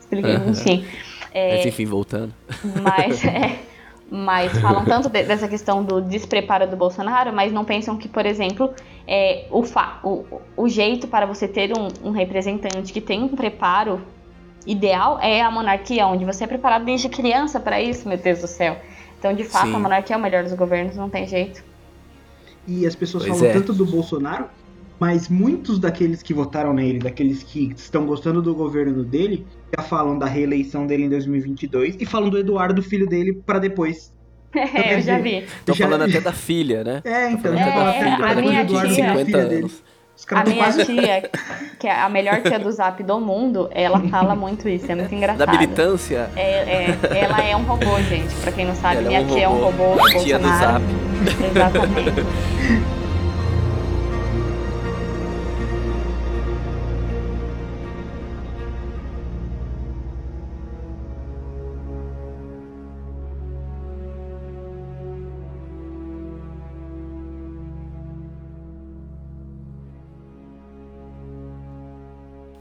Expliquei, <laughs> enfim. É, Mas enfim, voltando. Mas, <laughs> é, mas falam tanto de- dessa questão do despreparo do Bolsonaro, mas não pensam que, por exemplo, é, o, fa- o, o jeito para você ter um, um representante que tem um preparo ideal é a monarquia, onde você é preparado desde criança para isso, meu Deus do céu. Então, de fato, Sim. a monarquia é o melhor dos governos, não tem jeito. E as pessoas Pois falam é. tanto do Bolsonaro, mas muitos daqueles que votaram nele, daqueles que estão gostando do governo dele, já falam da reeleição dele em 2022 e falam do Eduardo, filho dele, pra depois. <laughs> É, eu já vi. Tô Já- falando até da filha, né? É, então, já É, fala filha, pra a minha do Eduardo, tia- da 50 filha dele. anos. A minha quase tia, que é a melhor tia do zap do mundo, ela fala muito isso, é muito Da engraçado. militância, É, é, ela é um robô, gente. Pra quem não sabe, ela minha é um tia é um robô. robô do tia do Bolsonaro. Zap. Exatamente.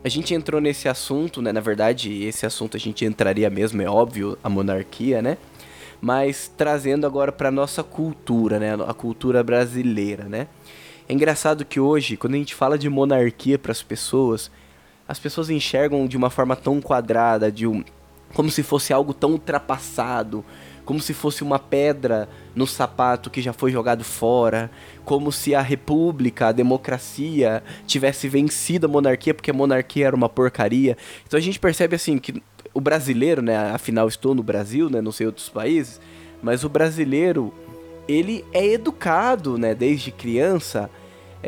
A gente entrou nesse assunto, né? Na verdade, esse assunto a gente entraria mesmo, é óbvio, a monarquia, né? Mas trazendo agora para nossa cultura, né? A cultura brasileira, né? É engraçado que hoje, quando a gente fala de monarquia para as pessoas, as pessoas enxergam de uma forma tão quadrada, de um, como se fosse algo tão ultrapassado, como se fosse uma pedra no sapato que já foi jogado fora, como se a república, a democracia tivesse vencido a monarquia porque a monarquia era uma porcaria. Então a gente percebe assim que o brasileiro, né, afinal estou no Brasil, né, não sei outros países, mas o brasileiro ele é educado, né, desde criança,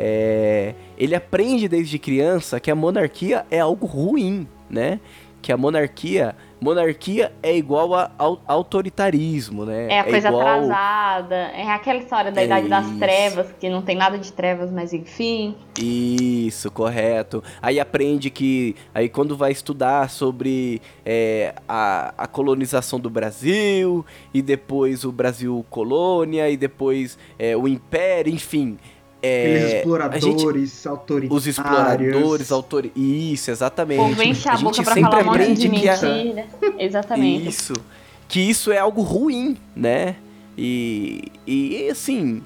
é, ele aprende desde criança que a monarquia é algo ruim, né? Que a monarquia, monarquia é igual a au- autoritarismo, né? É a coisa igual- atrasada. É aquela história da É idade das isso. trevas, que não tem nada de trevas, mas enfim. Isso, correto. Aí aprende que. Aí quando vai estudar sobre é, a, a colonização do Brasil, e depois o Brasil colônia, e depois é, o Império, enfim. É, aqueles a gente- exploradores autoritários. os exploradores, autores. Isso, exatamente. povo enche a, gente boca pra sempre falar um monte de aprende que a- mentira. <laughs> Exatamente. Isso. Que isso é algo ruim, né? E, e assim,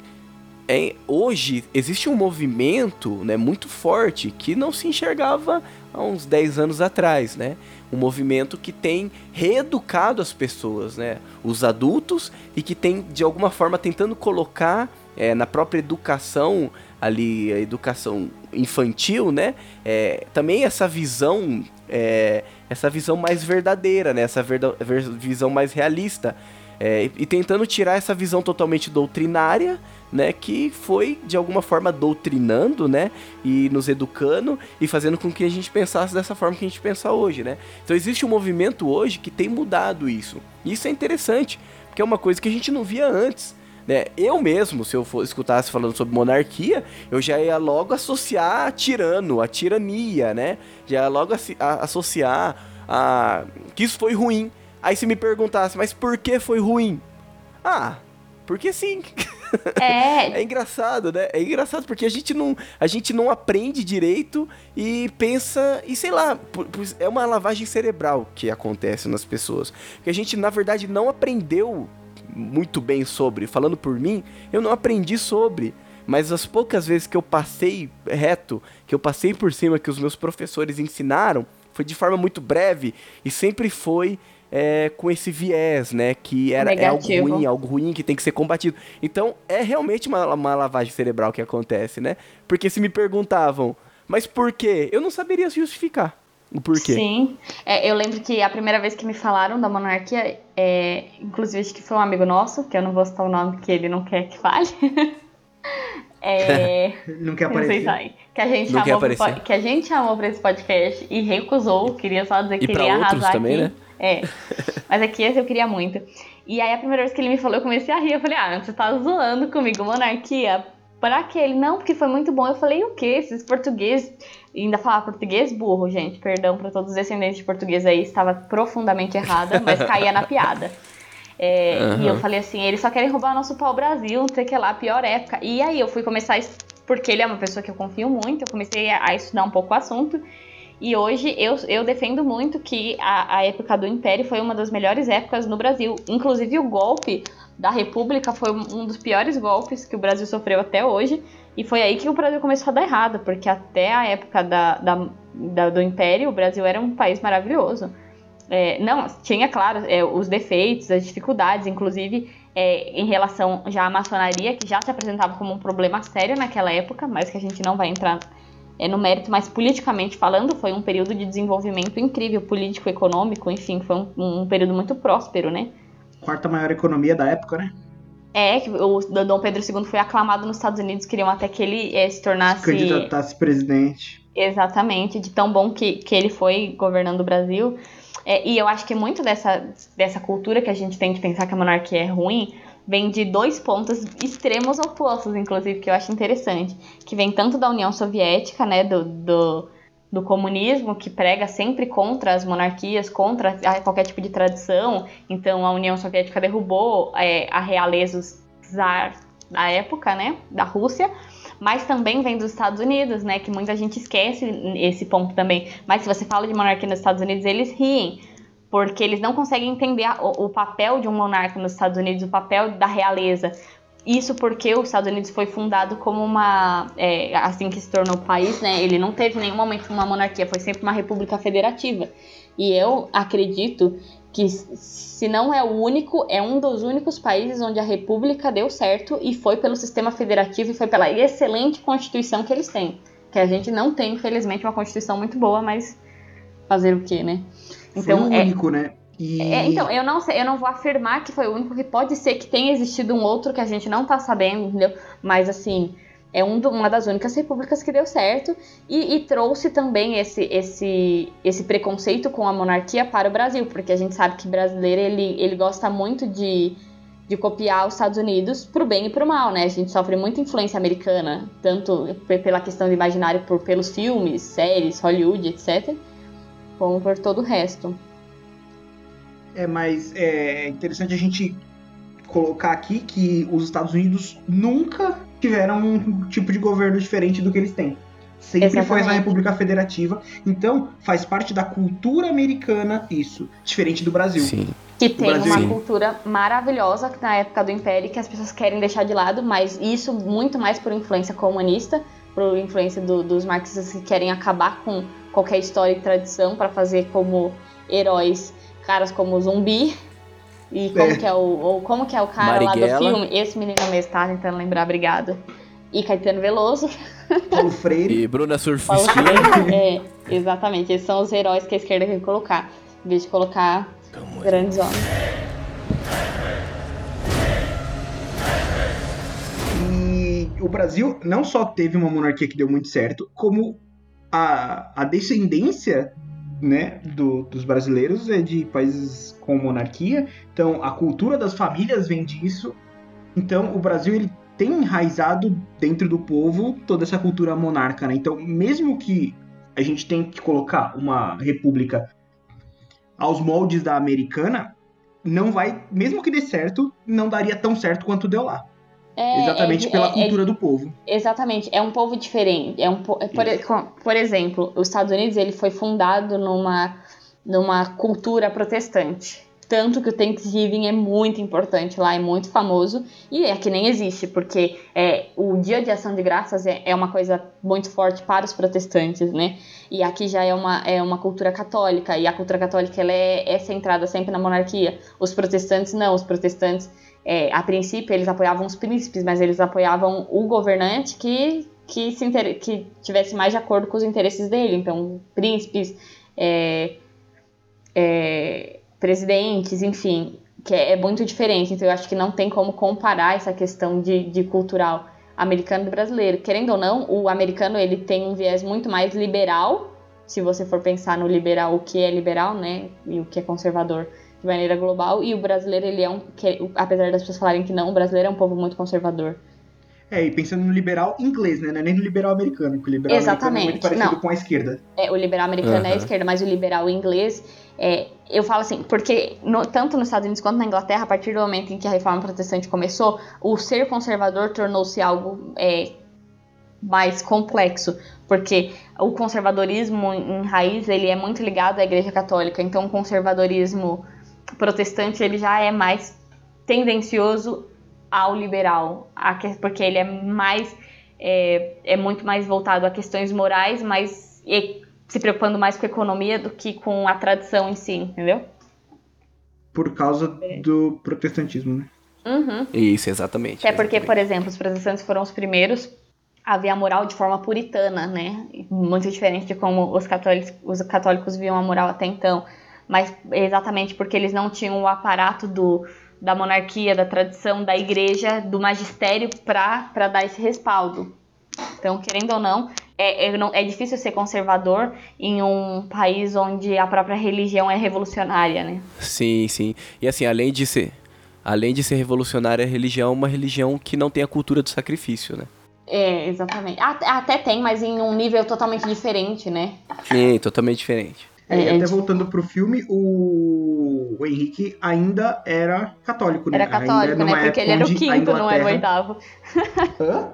é, hoje existe um movimento né, muito forte que não se enxergava há uns 10 anos atrás, né? Um movimento que tem reeducado as pessoas, né? Os adultos e que tem, de alguma forma, tentando colocar é, na própria educação ali, a educação infantil, né? É, também essa visão, é, essa visão mais verdadeira, né? Essa verda- ver- visão mais realista. É, e, tentando tirar essa visão totalmente doutrinária, né? Que foi, de alguma forma, doutrinando, né? E nos educando e fazendo com que a gente pensasse dessa forma que a gente pensa hoje, né? Então existe um movimento hoje que tem mudado isso. Isso é interessante, porque é uma coisa que a gente não via antes. Né? Eu mesmo, se eu for, escutasse falando sobre monarquia, eu já ia logo associar a tirano, a tirania, né? Já ia logo associar a que isso foi ruim. Aí se me perguntasse, mas por que foi ruim? Ah, porque sim. É, <laughs> É engraçado, né? É engraçado porque a gente não, a gente não aprende direito e pensa, e sei lá, é uma lavagem cerebral que acontece nas pessoas. Que a gente, na verdade, não aprendeu muito bem sobre. Falando por mim, eu não aprendi sobre. Mas as poucas vezes que eu passei reto, que eu passei por cima, que os meus professores ensinaram, foi de forma muito breve e sempre foi é, com esse viés, né? Que era é algo ruim, algo ruim que tem que ser combatido. Então, é realmente uma, uma lavagem cerebral que acontece, né? Porque se me perguntavam, mas por quê? Eu não saberia justificar o porquê. Sim. É, eu lembro que a primeira vez que me falaram da monarquia, é, inclusive acho que foi um amigo nosso, que eu não vou citar o nome porque ele não quer que fale. <laughs> É, Não quer não sei aparecer. Que a gente Não quer chamou pro aparecer. que a gente chamou pra esse podcast e recusou. Queria só dizer que queria outros arrasar também, aqui. né? É. Mas aqui esse eu queria muito. E aí a primeira vez que ele me falou, eu comecei a rir. Eu falei, ah, você tá zoando comigo, monarquia? Pra que ele? Não, porque foi muito bom. Eu falei, o quê? Esses portugueses. E ainda falar português burro, gente. Perdão pra todos os descendentes de português aí. Estava profundamente errada, mas <laughs> caía na piada. É, E eu falei assim, eles só querem roubar nosso pau-brasil, não sei o que lá, pior época. E aí eu fui começar porque ele é uma pessoa que eu confio muito, eu comecei a estudar um pouco o assunto. E hoje eu, eu defendo muito que a, a época do Império foi uma das melhores épocas no Brasil. Inclusive o golpe da República foi um dos piores golpes que o Brasil sofreu até hoje. E foi aí que o Brasil começou a dar errado, porque até a época da, da- da- do Império o Brasil era um país maravilhoso. É, não, tinha, claro, é, os defeitos, as dificuldades, inclusive é, em relação já à maçonaria, que já se apresentava como um problema sério naquela época, mas que a gente não vai entrar é, no mérito, mas politicamente falando, foi um período de desenvolvimento incrível, político, econômico, enfim, foi um, um período muito próspero, né? Quarta maior economia da época, né? É, que o Dom Pedro II foi aclamado nos Estados Unidos, queriam até que ele é, se tornasse. Candidatasse presidente. Exatamente, de tão bom que, que ele foi governando o Brasil. É, e eu acho que muito dessa, dessa cultura que a gente tem de pensar que a monarquia é ruim vem de dois pontos extremos opostos, inclusive, que eu acho interessante. Que vem tanto da União Soviética, né, do, do, do comunismo, que prega sempre contra as monarquias, contra a- qualquer tipo de tradição. Então, a União Soviética derrubou é, a realeza czar da época, né, da Rússia mas também vem dos Estados Unidos, né? Que muita gente esquece esse ponto também. Mas se você fala de monarquia nos Estados Unidos, eles riem. Porque eles não conseguem entender o papel de um monarca nos Estados Unidos, o papel da realeza. Isso porque os Estados Unidos foi fundado como uma. é, assim que se tornou país, né? Ele não teve em nenhum momento uma monarquia, foi sempre uma república federativa. E eu acredito que, se não é o único, é um dos únicos países onde a república deu certo e foi pelo sistema federativo e foi pela excelente constituição que eles têm. Que a gente não tem, infelizmente, uma constituição muito boa, mas fazer o quê, né? Foi o é- único, né? E é, então, eu não sei, eu não vou afirmar que foi o único, que pode ser que tenha existido um outro que a gente não tá sabendo, entendeu? Mas assim, é um do- uma das únicas repúblicas que deu certo e, e trouxe também esse, esse, esse preconceito com a monarquia para o Brasil, porque a gente sabe que brasileiro ele, ele gosta muito de, de copiar os Estados Unidos pro bem e pro mal, né? A gente sofre muita influência americana, tanto pe- pela questão do imaginário por, pelos filmes, séries, Hollywood, etc., como por todo o resto. É, mas é interessante a gente colocar aqui que os Estados Unidos nunca tiveram um tipo de governo diferente do que eles têm. Sempre foi essa Exatamente. República Federativa. Então, faz parte da cultura americana isso, diferente do Brasil. Sim. Que tem Brasil- uma Sim. cultura maravilhosa na época do Império que as pessoas querem deixar de lado, mas isso muito mais por influência comunista, por influência do- dos marxistas que querem acabar com qualquer história e tradição para fazer como heróis caras como Zumbi. E como, É. que, é o, ou como que é o cara lá Marighella. do filme? Esse menino mesmo, tá tentando lembrar, obrigado. E Caetano Veloso. <laughs> Paulo Freire. E Bruna Surfistinha. É, exatamente. Esses são os heróis que a esquerda quer colocar. Em vez de colocar grandes homens. E o Brasil não só teve uma monarquia que deu muito certo, como a, a descendência né, do- dos brasileiros é de países com monarquia. Então, a cultura das famílias vem disso. Então, o Brasil ele tem enraizado dentro do povo toda essa cultura monarca. Né? Então, mesmo que a gente tenha que colocar uma república aos moldes da americana, não vai, mesmo que dê certo, não daria tão certo quanto deu lá. É, Exatamente é- pela é- é cultura do povo. Exatamente, é um povo diferente. É um é por, por exemplo, os Estados Unidos ele foi fundado numa, numa cultura protestante. Tanto que o Thanksgiving é muito importante lá, é muito famoso. E aqui nem existe, porque é, o Dia de Ação de Graças é, é uma coisa muito forte para os protestantes, né? E aqui já é uma, é uma cultura católica, e a cultura católica ela é, é centrada sempre na monarquia. Os protestantes não, os protestantes é, a princípio eles apoiavam os príncipes, mas eles apoiavam o governante que, que, se inter... que tivesse mais de acordo com os interesses dele. Então, príncipes, é, é, presidentes, enfim, que é, é muito diferente. Então, eu acho que não tem como comparar essa questão de, de cultural. americano e brasileiro. Querendo ou não, o americano ele tem um viés muito mais liberal, se você for pensar no liberal, o que é liberal, né, e o que é conservador de maneira global, e o brasileiro ele é um, que, apesar das pessoas falarem que não, o brasileiro é um povo muito conservador. É, e pensando no liberal inglês, né? Não é nem no liberal americano, porque o liberal Exatamente. americano é muito parecido Não. com a esquerda. É, o liberal americano é a esquerda, mas o liberal inglês, é, eu falo assim, porque no- tanto nos Estados Unidos quanto na Inglaterra, a partir do momento em que a reforma protestante começou, o ser conservador tornou-se algo é, mais complexo, porque o conservadorismo em raiz ele é muito ligado à Igreja Católica, então o conservadorismo protestante ele já é mais tendencioso ao liberal, porque ele é mais é, é muito mais voltado a questões morais, mas e- se preocupando mais com a economia do que com a tradição em si, entendeu? Por causa É. do protestantismo, né? Uhum. Isso, exatamente. Até porque, exatamente. por exemplo, os protestantes foram os primeiros a ver a moral de forma puritana, né? Muito diferente de como os católicos, os católicos viam a moral até então. Mas exatamente porque eles não tinham o aparato do, da monarquia, da tradição, da igreja, do magistério para dar esse respaldo. Então, querendo ou não é, é, é difícil ser conservador em um país onde a própria religião é revolucionária, né? Sim, sim. E assim, além de ser. Além de ser revolucionária, a religião é uma religião que não tem a cultura do sacrifício, né? É, exatamente. Até, até tem, mas em um nível totalmente diferente, né? Sim, totalmente diferente. É, e É, até voltando pro filme, o... o Henrique ainda era católico, né? Era católico, ainda né? Porque ele era o quinto, não era o oitavo. Hã?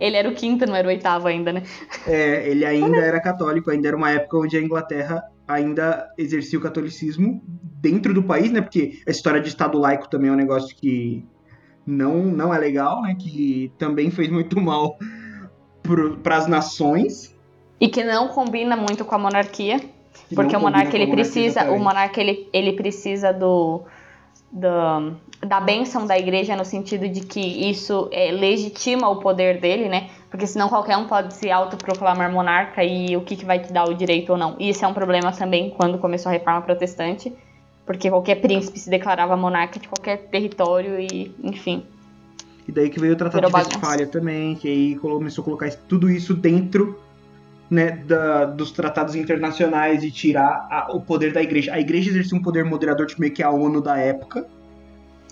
Ele era o quinto, não era o oitavo ainda, né? É, ele ainda era católico, ainda era uma época onde a Inglaterra ainda exercia o catolicismo dentro do país, né? Porque a história de Estado laico também é um negócio que não, não é legal, né? Que também fez muito mal para as nações. E que não combina muito com a monarquia. Que Porque o monarca ele precisa, o monarca ele, ele precisa do, do da bênção da igreja no sentido de que isso é, legitima o poder dele, né? Porque senão qualquer um pode se autoproclamar monarca e o que, que vai te dar o direito ou não. E isso é um problema também quando começou a reforma protestante, porque qualquer príncipe se declarava monarca de qualquer território e, enfim. E daí que veio o Tratado de. Westfália também, que aí começou a colocar tudo isso dentro né, da- dos tratados internacionais e tirar a- o poder da igreja. A igreja exercia um poder moderador, tipo meio que a ONU da época.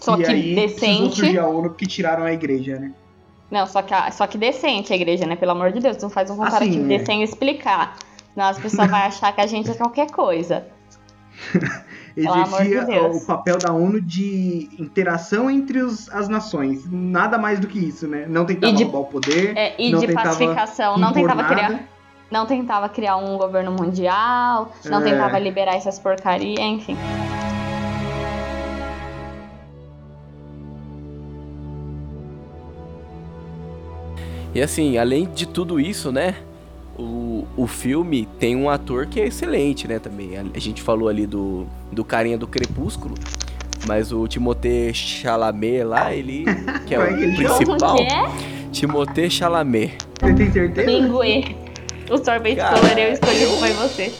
Só e que aí decente. a ONU porque tiraram a igreja, né? Não, só que, a- só que decente a igreja, né? Pelo amor de Deus, não faz um comparativo Assim, é. sem explicar. Senão as pessoas vão achar que a gente é qualquer coisa. <laughs> De Exercia Deus. o papel da ONU de interação entre os- as nações. Nada mais do que isso, né? Não tentava E de- roubar o poder. É, e Não de tentava pacificação, não tentava nada. criar. Não tentava criar um governo mundial, não É. tentava liberar essas porcarias, enfim. E assim, além de tudo isso, né? O, o filme tem um ator que é excelente, né? Também. A, a gente falou ali do, do carinha do Crepúsculo. Mas o Timothée Chalamet lá, ele. Que é o principal. É? Timothée Chalamet. Você tem certeza? Pinguê. O sorvete Cara, color eu escolhi que foi você.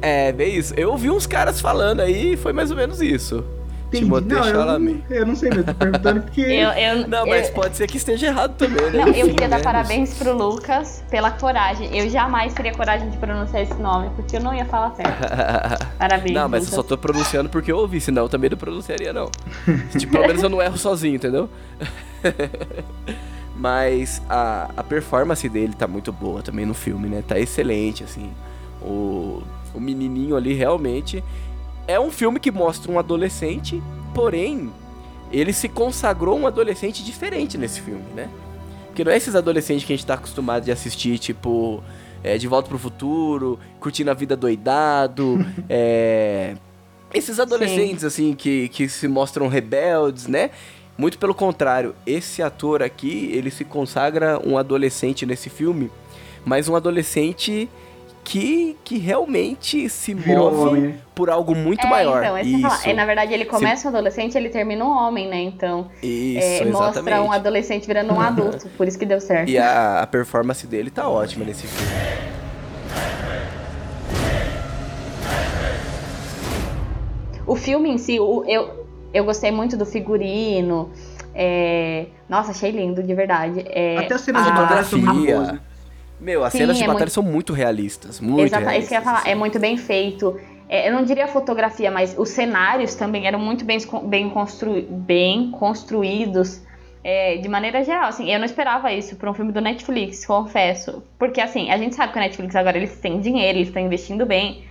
É, bem isso. Eu ouvi uns caras falando aí e foi mais ou menos isso. Entendi. Timothée Não, eu, não- eu não sei mesmo, tô perguntando porque. <laughs> Eu, eu, Não, mas eu- pode ser que esteja errado também, né? Não, eu queria dar né? parabéns pro Lucas pela coragem. Eu jamais teria coragem de pronunciar esse nome, porque eu não ia falar certo. <laughs> Parabéns. Não, mas eu Lucas. só tô pronunciando porque eu ouvi, senão eu também não pronunciaria, não. tipo, pelo menos eu não erro sozinho, entendeu? <laughs> mas a, a performance dele tá muito boa também no filme, né? Tá excelente, assim. O, o menininho ali realmente. É um filme que mostra um adolescente, porém, ele se consagrou um adolescente diferente nesse filme, né? Porque não é esses adolescentes que a gente tá acostumado de assistir, tipo, é, De Volta pro Futuro, curtindo a vida doidado, <laughs> é, esses adolescentes, assim, que, que se mostram rebeldes, né? Muito pelo contrário, esse ator aqui, ele se consagra um adolescente nesse filme, mas um adolescente que, que realmente se Virou move homem, né? por algo muito é, maior. Então, é isso. É, na verdade, ele começa um adolescente e ele termina um homem, né? Então, isso, é, mostra exatamente. um adolescente virando um adulto. Por isso que deu certo. <laughs> E a, a performance dele tá ótima nesse filme. O filme em si, o- eu, eu gostei muito do figurino. É... Nossa, achei lindo, de verdade. É... Até as cenas de batalha são muito boas, né? Meu, as Sim, cenas de é batalha muito- são muito realistas. Muito Exato, realistas. isso que eu ia falar. assim. É muito bem feito. É, eu não diria fotografia, mas os cenários também eram muito bem, bem, constru, bem construídos. é, de maneira geral, assim, eu não esperava isso para um filme do Netflix, confesso. Porque, assim, a gente sabe que o Netflix agora eles têm dinheiro, eles estão investindo bem.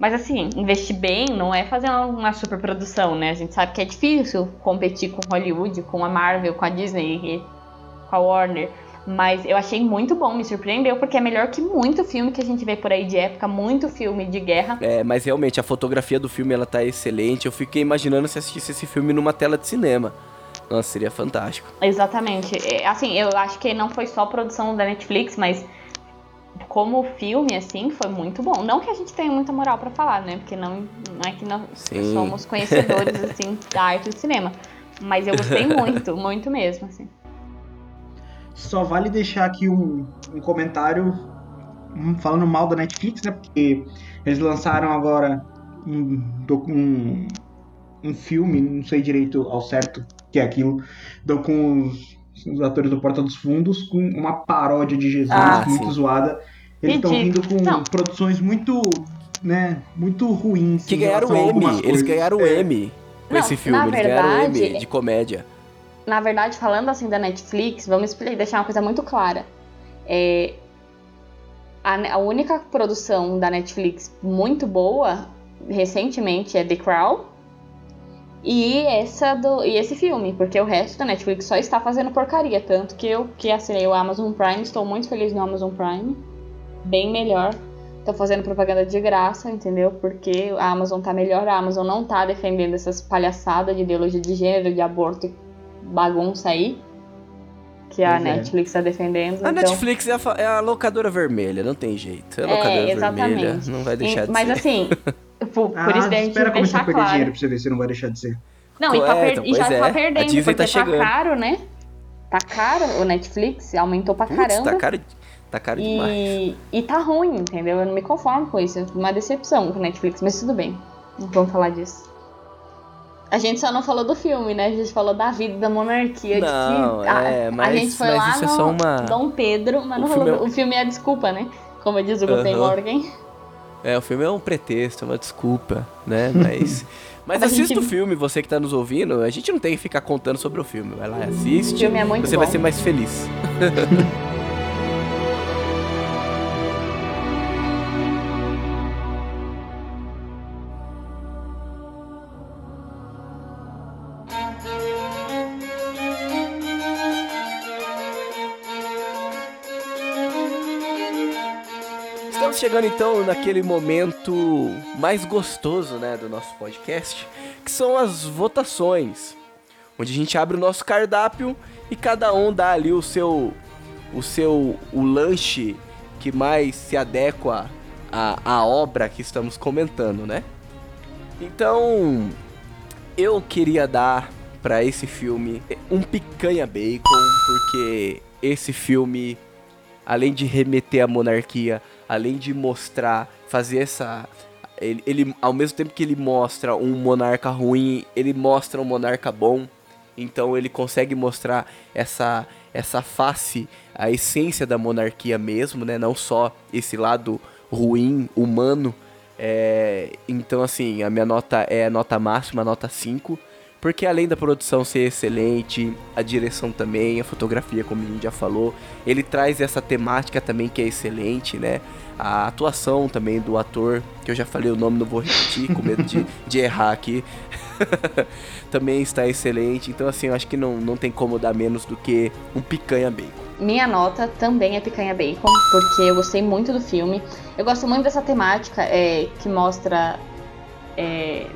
Mas, assim, investir bem não é fazer uma, uma superprodução, né? A gente sabe que é difícil competir com Hollywood, com a Marvel, com a Disney, com a Warner. Mas eu achei muito bom, me surpreendeu, porque é melhor que muito filme que a gente vê por aí de época, muito filme de guerra. É, mas realmente a fotografia do filme ela tá excelente. Eu fiquei imaginando se assistisse esse filme numa tela de cinema. Nossa, seria fantástico. Exatamente. É, Assim, eu acho que não foi só produção da Netflix, mas como filme, assim, foi muito bom. Não que a gente tenha muita moral pra falar, né? Porque não, não é que nós Sim. somos conhecedores, <laughs> assim, da arte do cinema. Mas eu gostei <laughs> muito, muito mesmo, assim. Só vale deixar aqui um, um comentário hum, falando mal da Netflix, né? Porque eles lançaram agora um, um, um filme, não sei direito ao certo que é aquilo, com os, os atores do Porta dos Fundos, com uma paródia de Jesus Ah, muito sim. zoada. Eles estão vindo com Não. produções muito, né, muito ruins. Que ganharam o M. Eles coisas. ganharam o É. M com Não, esse filme. na Eles ganharam o verdade, M de comédia. Na verdade, falando assim da Netflix, vamos deixar uma coisa muito clara. É, a, a única produção da Netflix muito boa recentemente é The Crown e essa do e esse filme, porque o resto da Netflix só está fazendo porcaria, tanto que eu que assinei o Amazon Prime, estou muito feliz no Amazon Prime. Bem melhor. Tô fazendo propaganda de graça, entendeu? Porque a Amazon tá melhor, a Amazon não tá defendendo essas palhaçadas de ideologia de gênero, de aborto e bagunça aí. Que a é. Netflix tá defendendo. A então... Netflix é a, é a locadora vermelha, não tem jeito. É a É, locadora exatamente. vermelha, não vai deixar de Mas ser. assim, <laughs> por, por Ah, isso daí a gente espera começar a perder claro. dinheiro pra você ver se não vai deixar de ser. Não, e, tá É, per- então, e já tá é. A perdendo, Disney porque tá tá, chegando. caro, né? Tá caro o Netflix, aumentou pra Putz, caramba. tá caro, tá caro demais. E, e tá ruim, entendeu? Eu não me conformo com isso. É uma decepção com o Netflix, mas tudo bem. Não vamos falar disso. A gente só não falou do filme, né? A gente falou da vida da monarquia. de Não, que a, é, a mas- gente foi mas lá isso é no só uma- Dom Pedro, mas O não falou. é- O filme é a desculpa, né? Como diz o Guten. Morgan. É, o filme é um pretexto, é uma desculpa, né? <laughs> Mas. Mas assista gente- o filme, você que tá nos ouvindo. A gente não tem que ficar contando sobre o filme. Vai lá, O assiste. filme é muito você bom. vai ser mais feliz. <laughs> chegando então naquele momento mais gostoso, né, do nosso podcast, que são as votações, onde a gente abre o nosso cardápio e cada um dá ali o seu o seu o lanche que mais se adequa à, à obra que estamos comentando, né? Então, eu queria dar pra esse filme um picanha bacon, porque esse filme além de remeter à monarquia, além de mostrar, fazer essa. Ele, ele- ao mesmo tempo que ele mostra um monarca ruim, ele mostra um monarca bom. Então ele consegue mostrar essa, essa face, a essência da monarquia mesmo, né? Não só esse lado ruim, humano. É, então, assim, a minha nota é nota máxima, nota 5. Porque além da produção ser excelente, a direção também, a fotografia, como a gente já falou, ele traz essa temática também que é excelente, né? A atuação também do ator, que eu já falei o nome, não vou repetir, com medo de, <laughs> de errar aqui. <laughs> também está excelente. Então, assim, eu acho que não, não tem como dar menos do que um picanha bacon. Minha nota também é Picanha Bacon, porque eu gostei muito do filme. Eu gosto muito dessa temática é, que mostra é,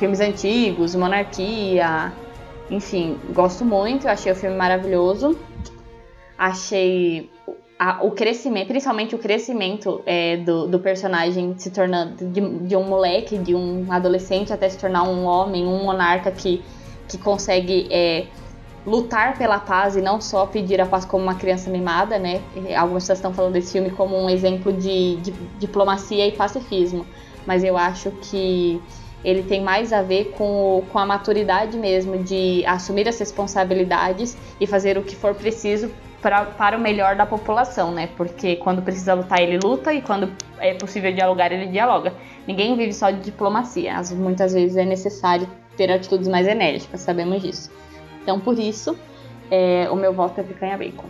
filmes antigos, monarquia, enfim, gosto muito. Achei o filme maravilhoso. Achei a- o crescimento, principalmente o crescimento é, do, do personagem se tornando de, de um moleque, de um adolescente até se tornar um homem, um monarca que, que consegue é, lutar pela paz e não só pedir a paz como uma criança mimada, né? Algumas pessoas estão falando desse filme como um exemplo de, de diplomacia e pacifismo, mas eu acho que ele tem mais a ver com, com a maturidade mesmo de assumir as responsabilidades e fazer o que for preciso pra, para o melhor da população, né? Porque quando precisa lutar, ele luta e quando é possível dialogar, ele dialoga. Ninguém vive só de diplomacia, muitas vezes é necessário ter atitudes mais enérgicas, sabemos disso. Então, por isso, é, o meu voto é picanha bacon.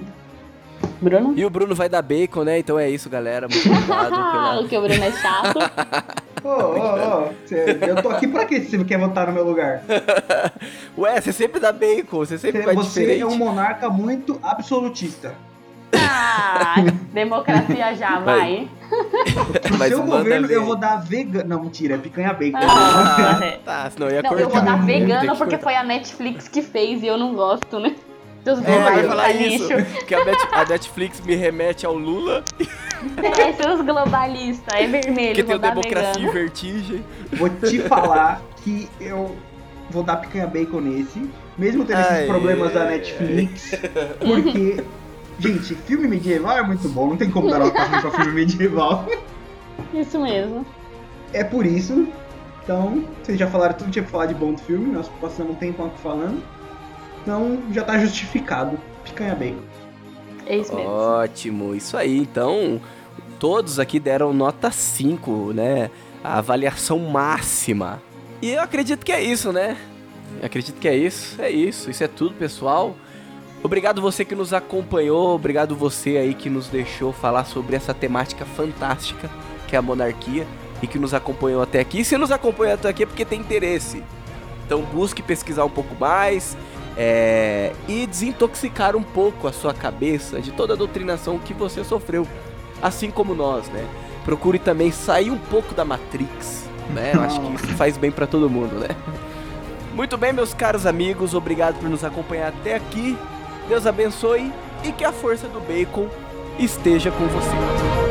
Bruno? E o Bruno vai dar bacon, né? Então é isso, galera. Muito <laughs> obrigado. pela... que o Bruno é chato. <laughs> Ô, ô, ô, eu tô aqui pra quê se você quer votar no meu lugar? <laughs> Ué, você sempre dá bacon, você sempre vai Você diferente. é um monarca muito absolutista. Ah, <laughs> democracia já, vai. Pro Mas seu governo ver. eu vou dar vegano. Não, mentira, é picanha bacon. Ah, é. tá, senão eu ia Não, cortar. eu vou dar vegano porque foi a Netflix que fez e eu não gosto, né? Dos É, vai falar isso. Que a, Net- a Netflix me remete ao Lula, É, seus globalistas, é vermelho, que tem o Democracia vegano. e Vertigem. Vou te falar que eu vou dar picanha bacon nesse, mesmo tendo esses Ai, problemas da ai, Netflix, porque, gente, filme medieval é muito bom, não tem como dar nota ruim pra filme medieval. Isso mesmo. É por isso. Então, vocês já falaram tudo que tinha pra falar de bom do filme, nós passamos um tempo aqui falando. Então, já tá justificado. Picanha bacon. É isso mesmo. Ótimo, isso aí. Então, todos aqui deram nota 5, né? A avaliação máxima. E eu acredito que é isso, né? Eu acredito que é isso. É isso. Isso é tudo, pessoal. Obrigado você que nos acompanhou, obrigado você aí que nos deixou falar sobre essa temática fantástica que é a monarquia e que nos acompanhou até aqui. E se nos acompanhou até aqui é porque tem interesse. Então busque pesquisar um pouco mais é, e desintoxicar um pouco a sua cabeça de toda a doutrinação que você sofreu, assim como nós, né? Procure também sair um pouco da Matrix, né? Eu acho que isso faz bem pra todo mundo, né? Muito bem, meus caros amigos, obrigado por nos acompanhar até aqui. Deus abençoe e que a força do bacon esteja com você.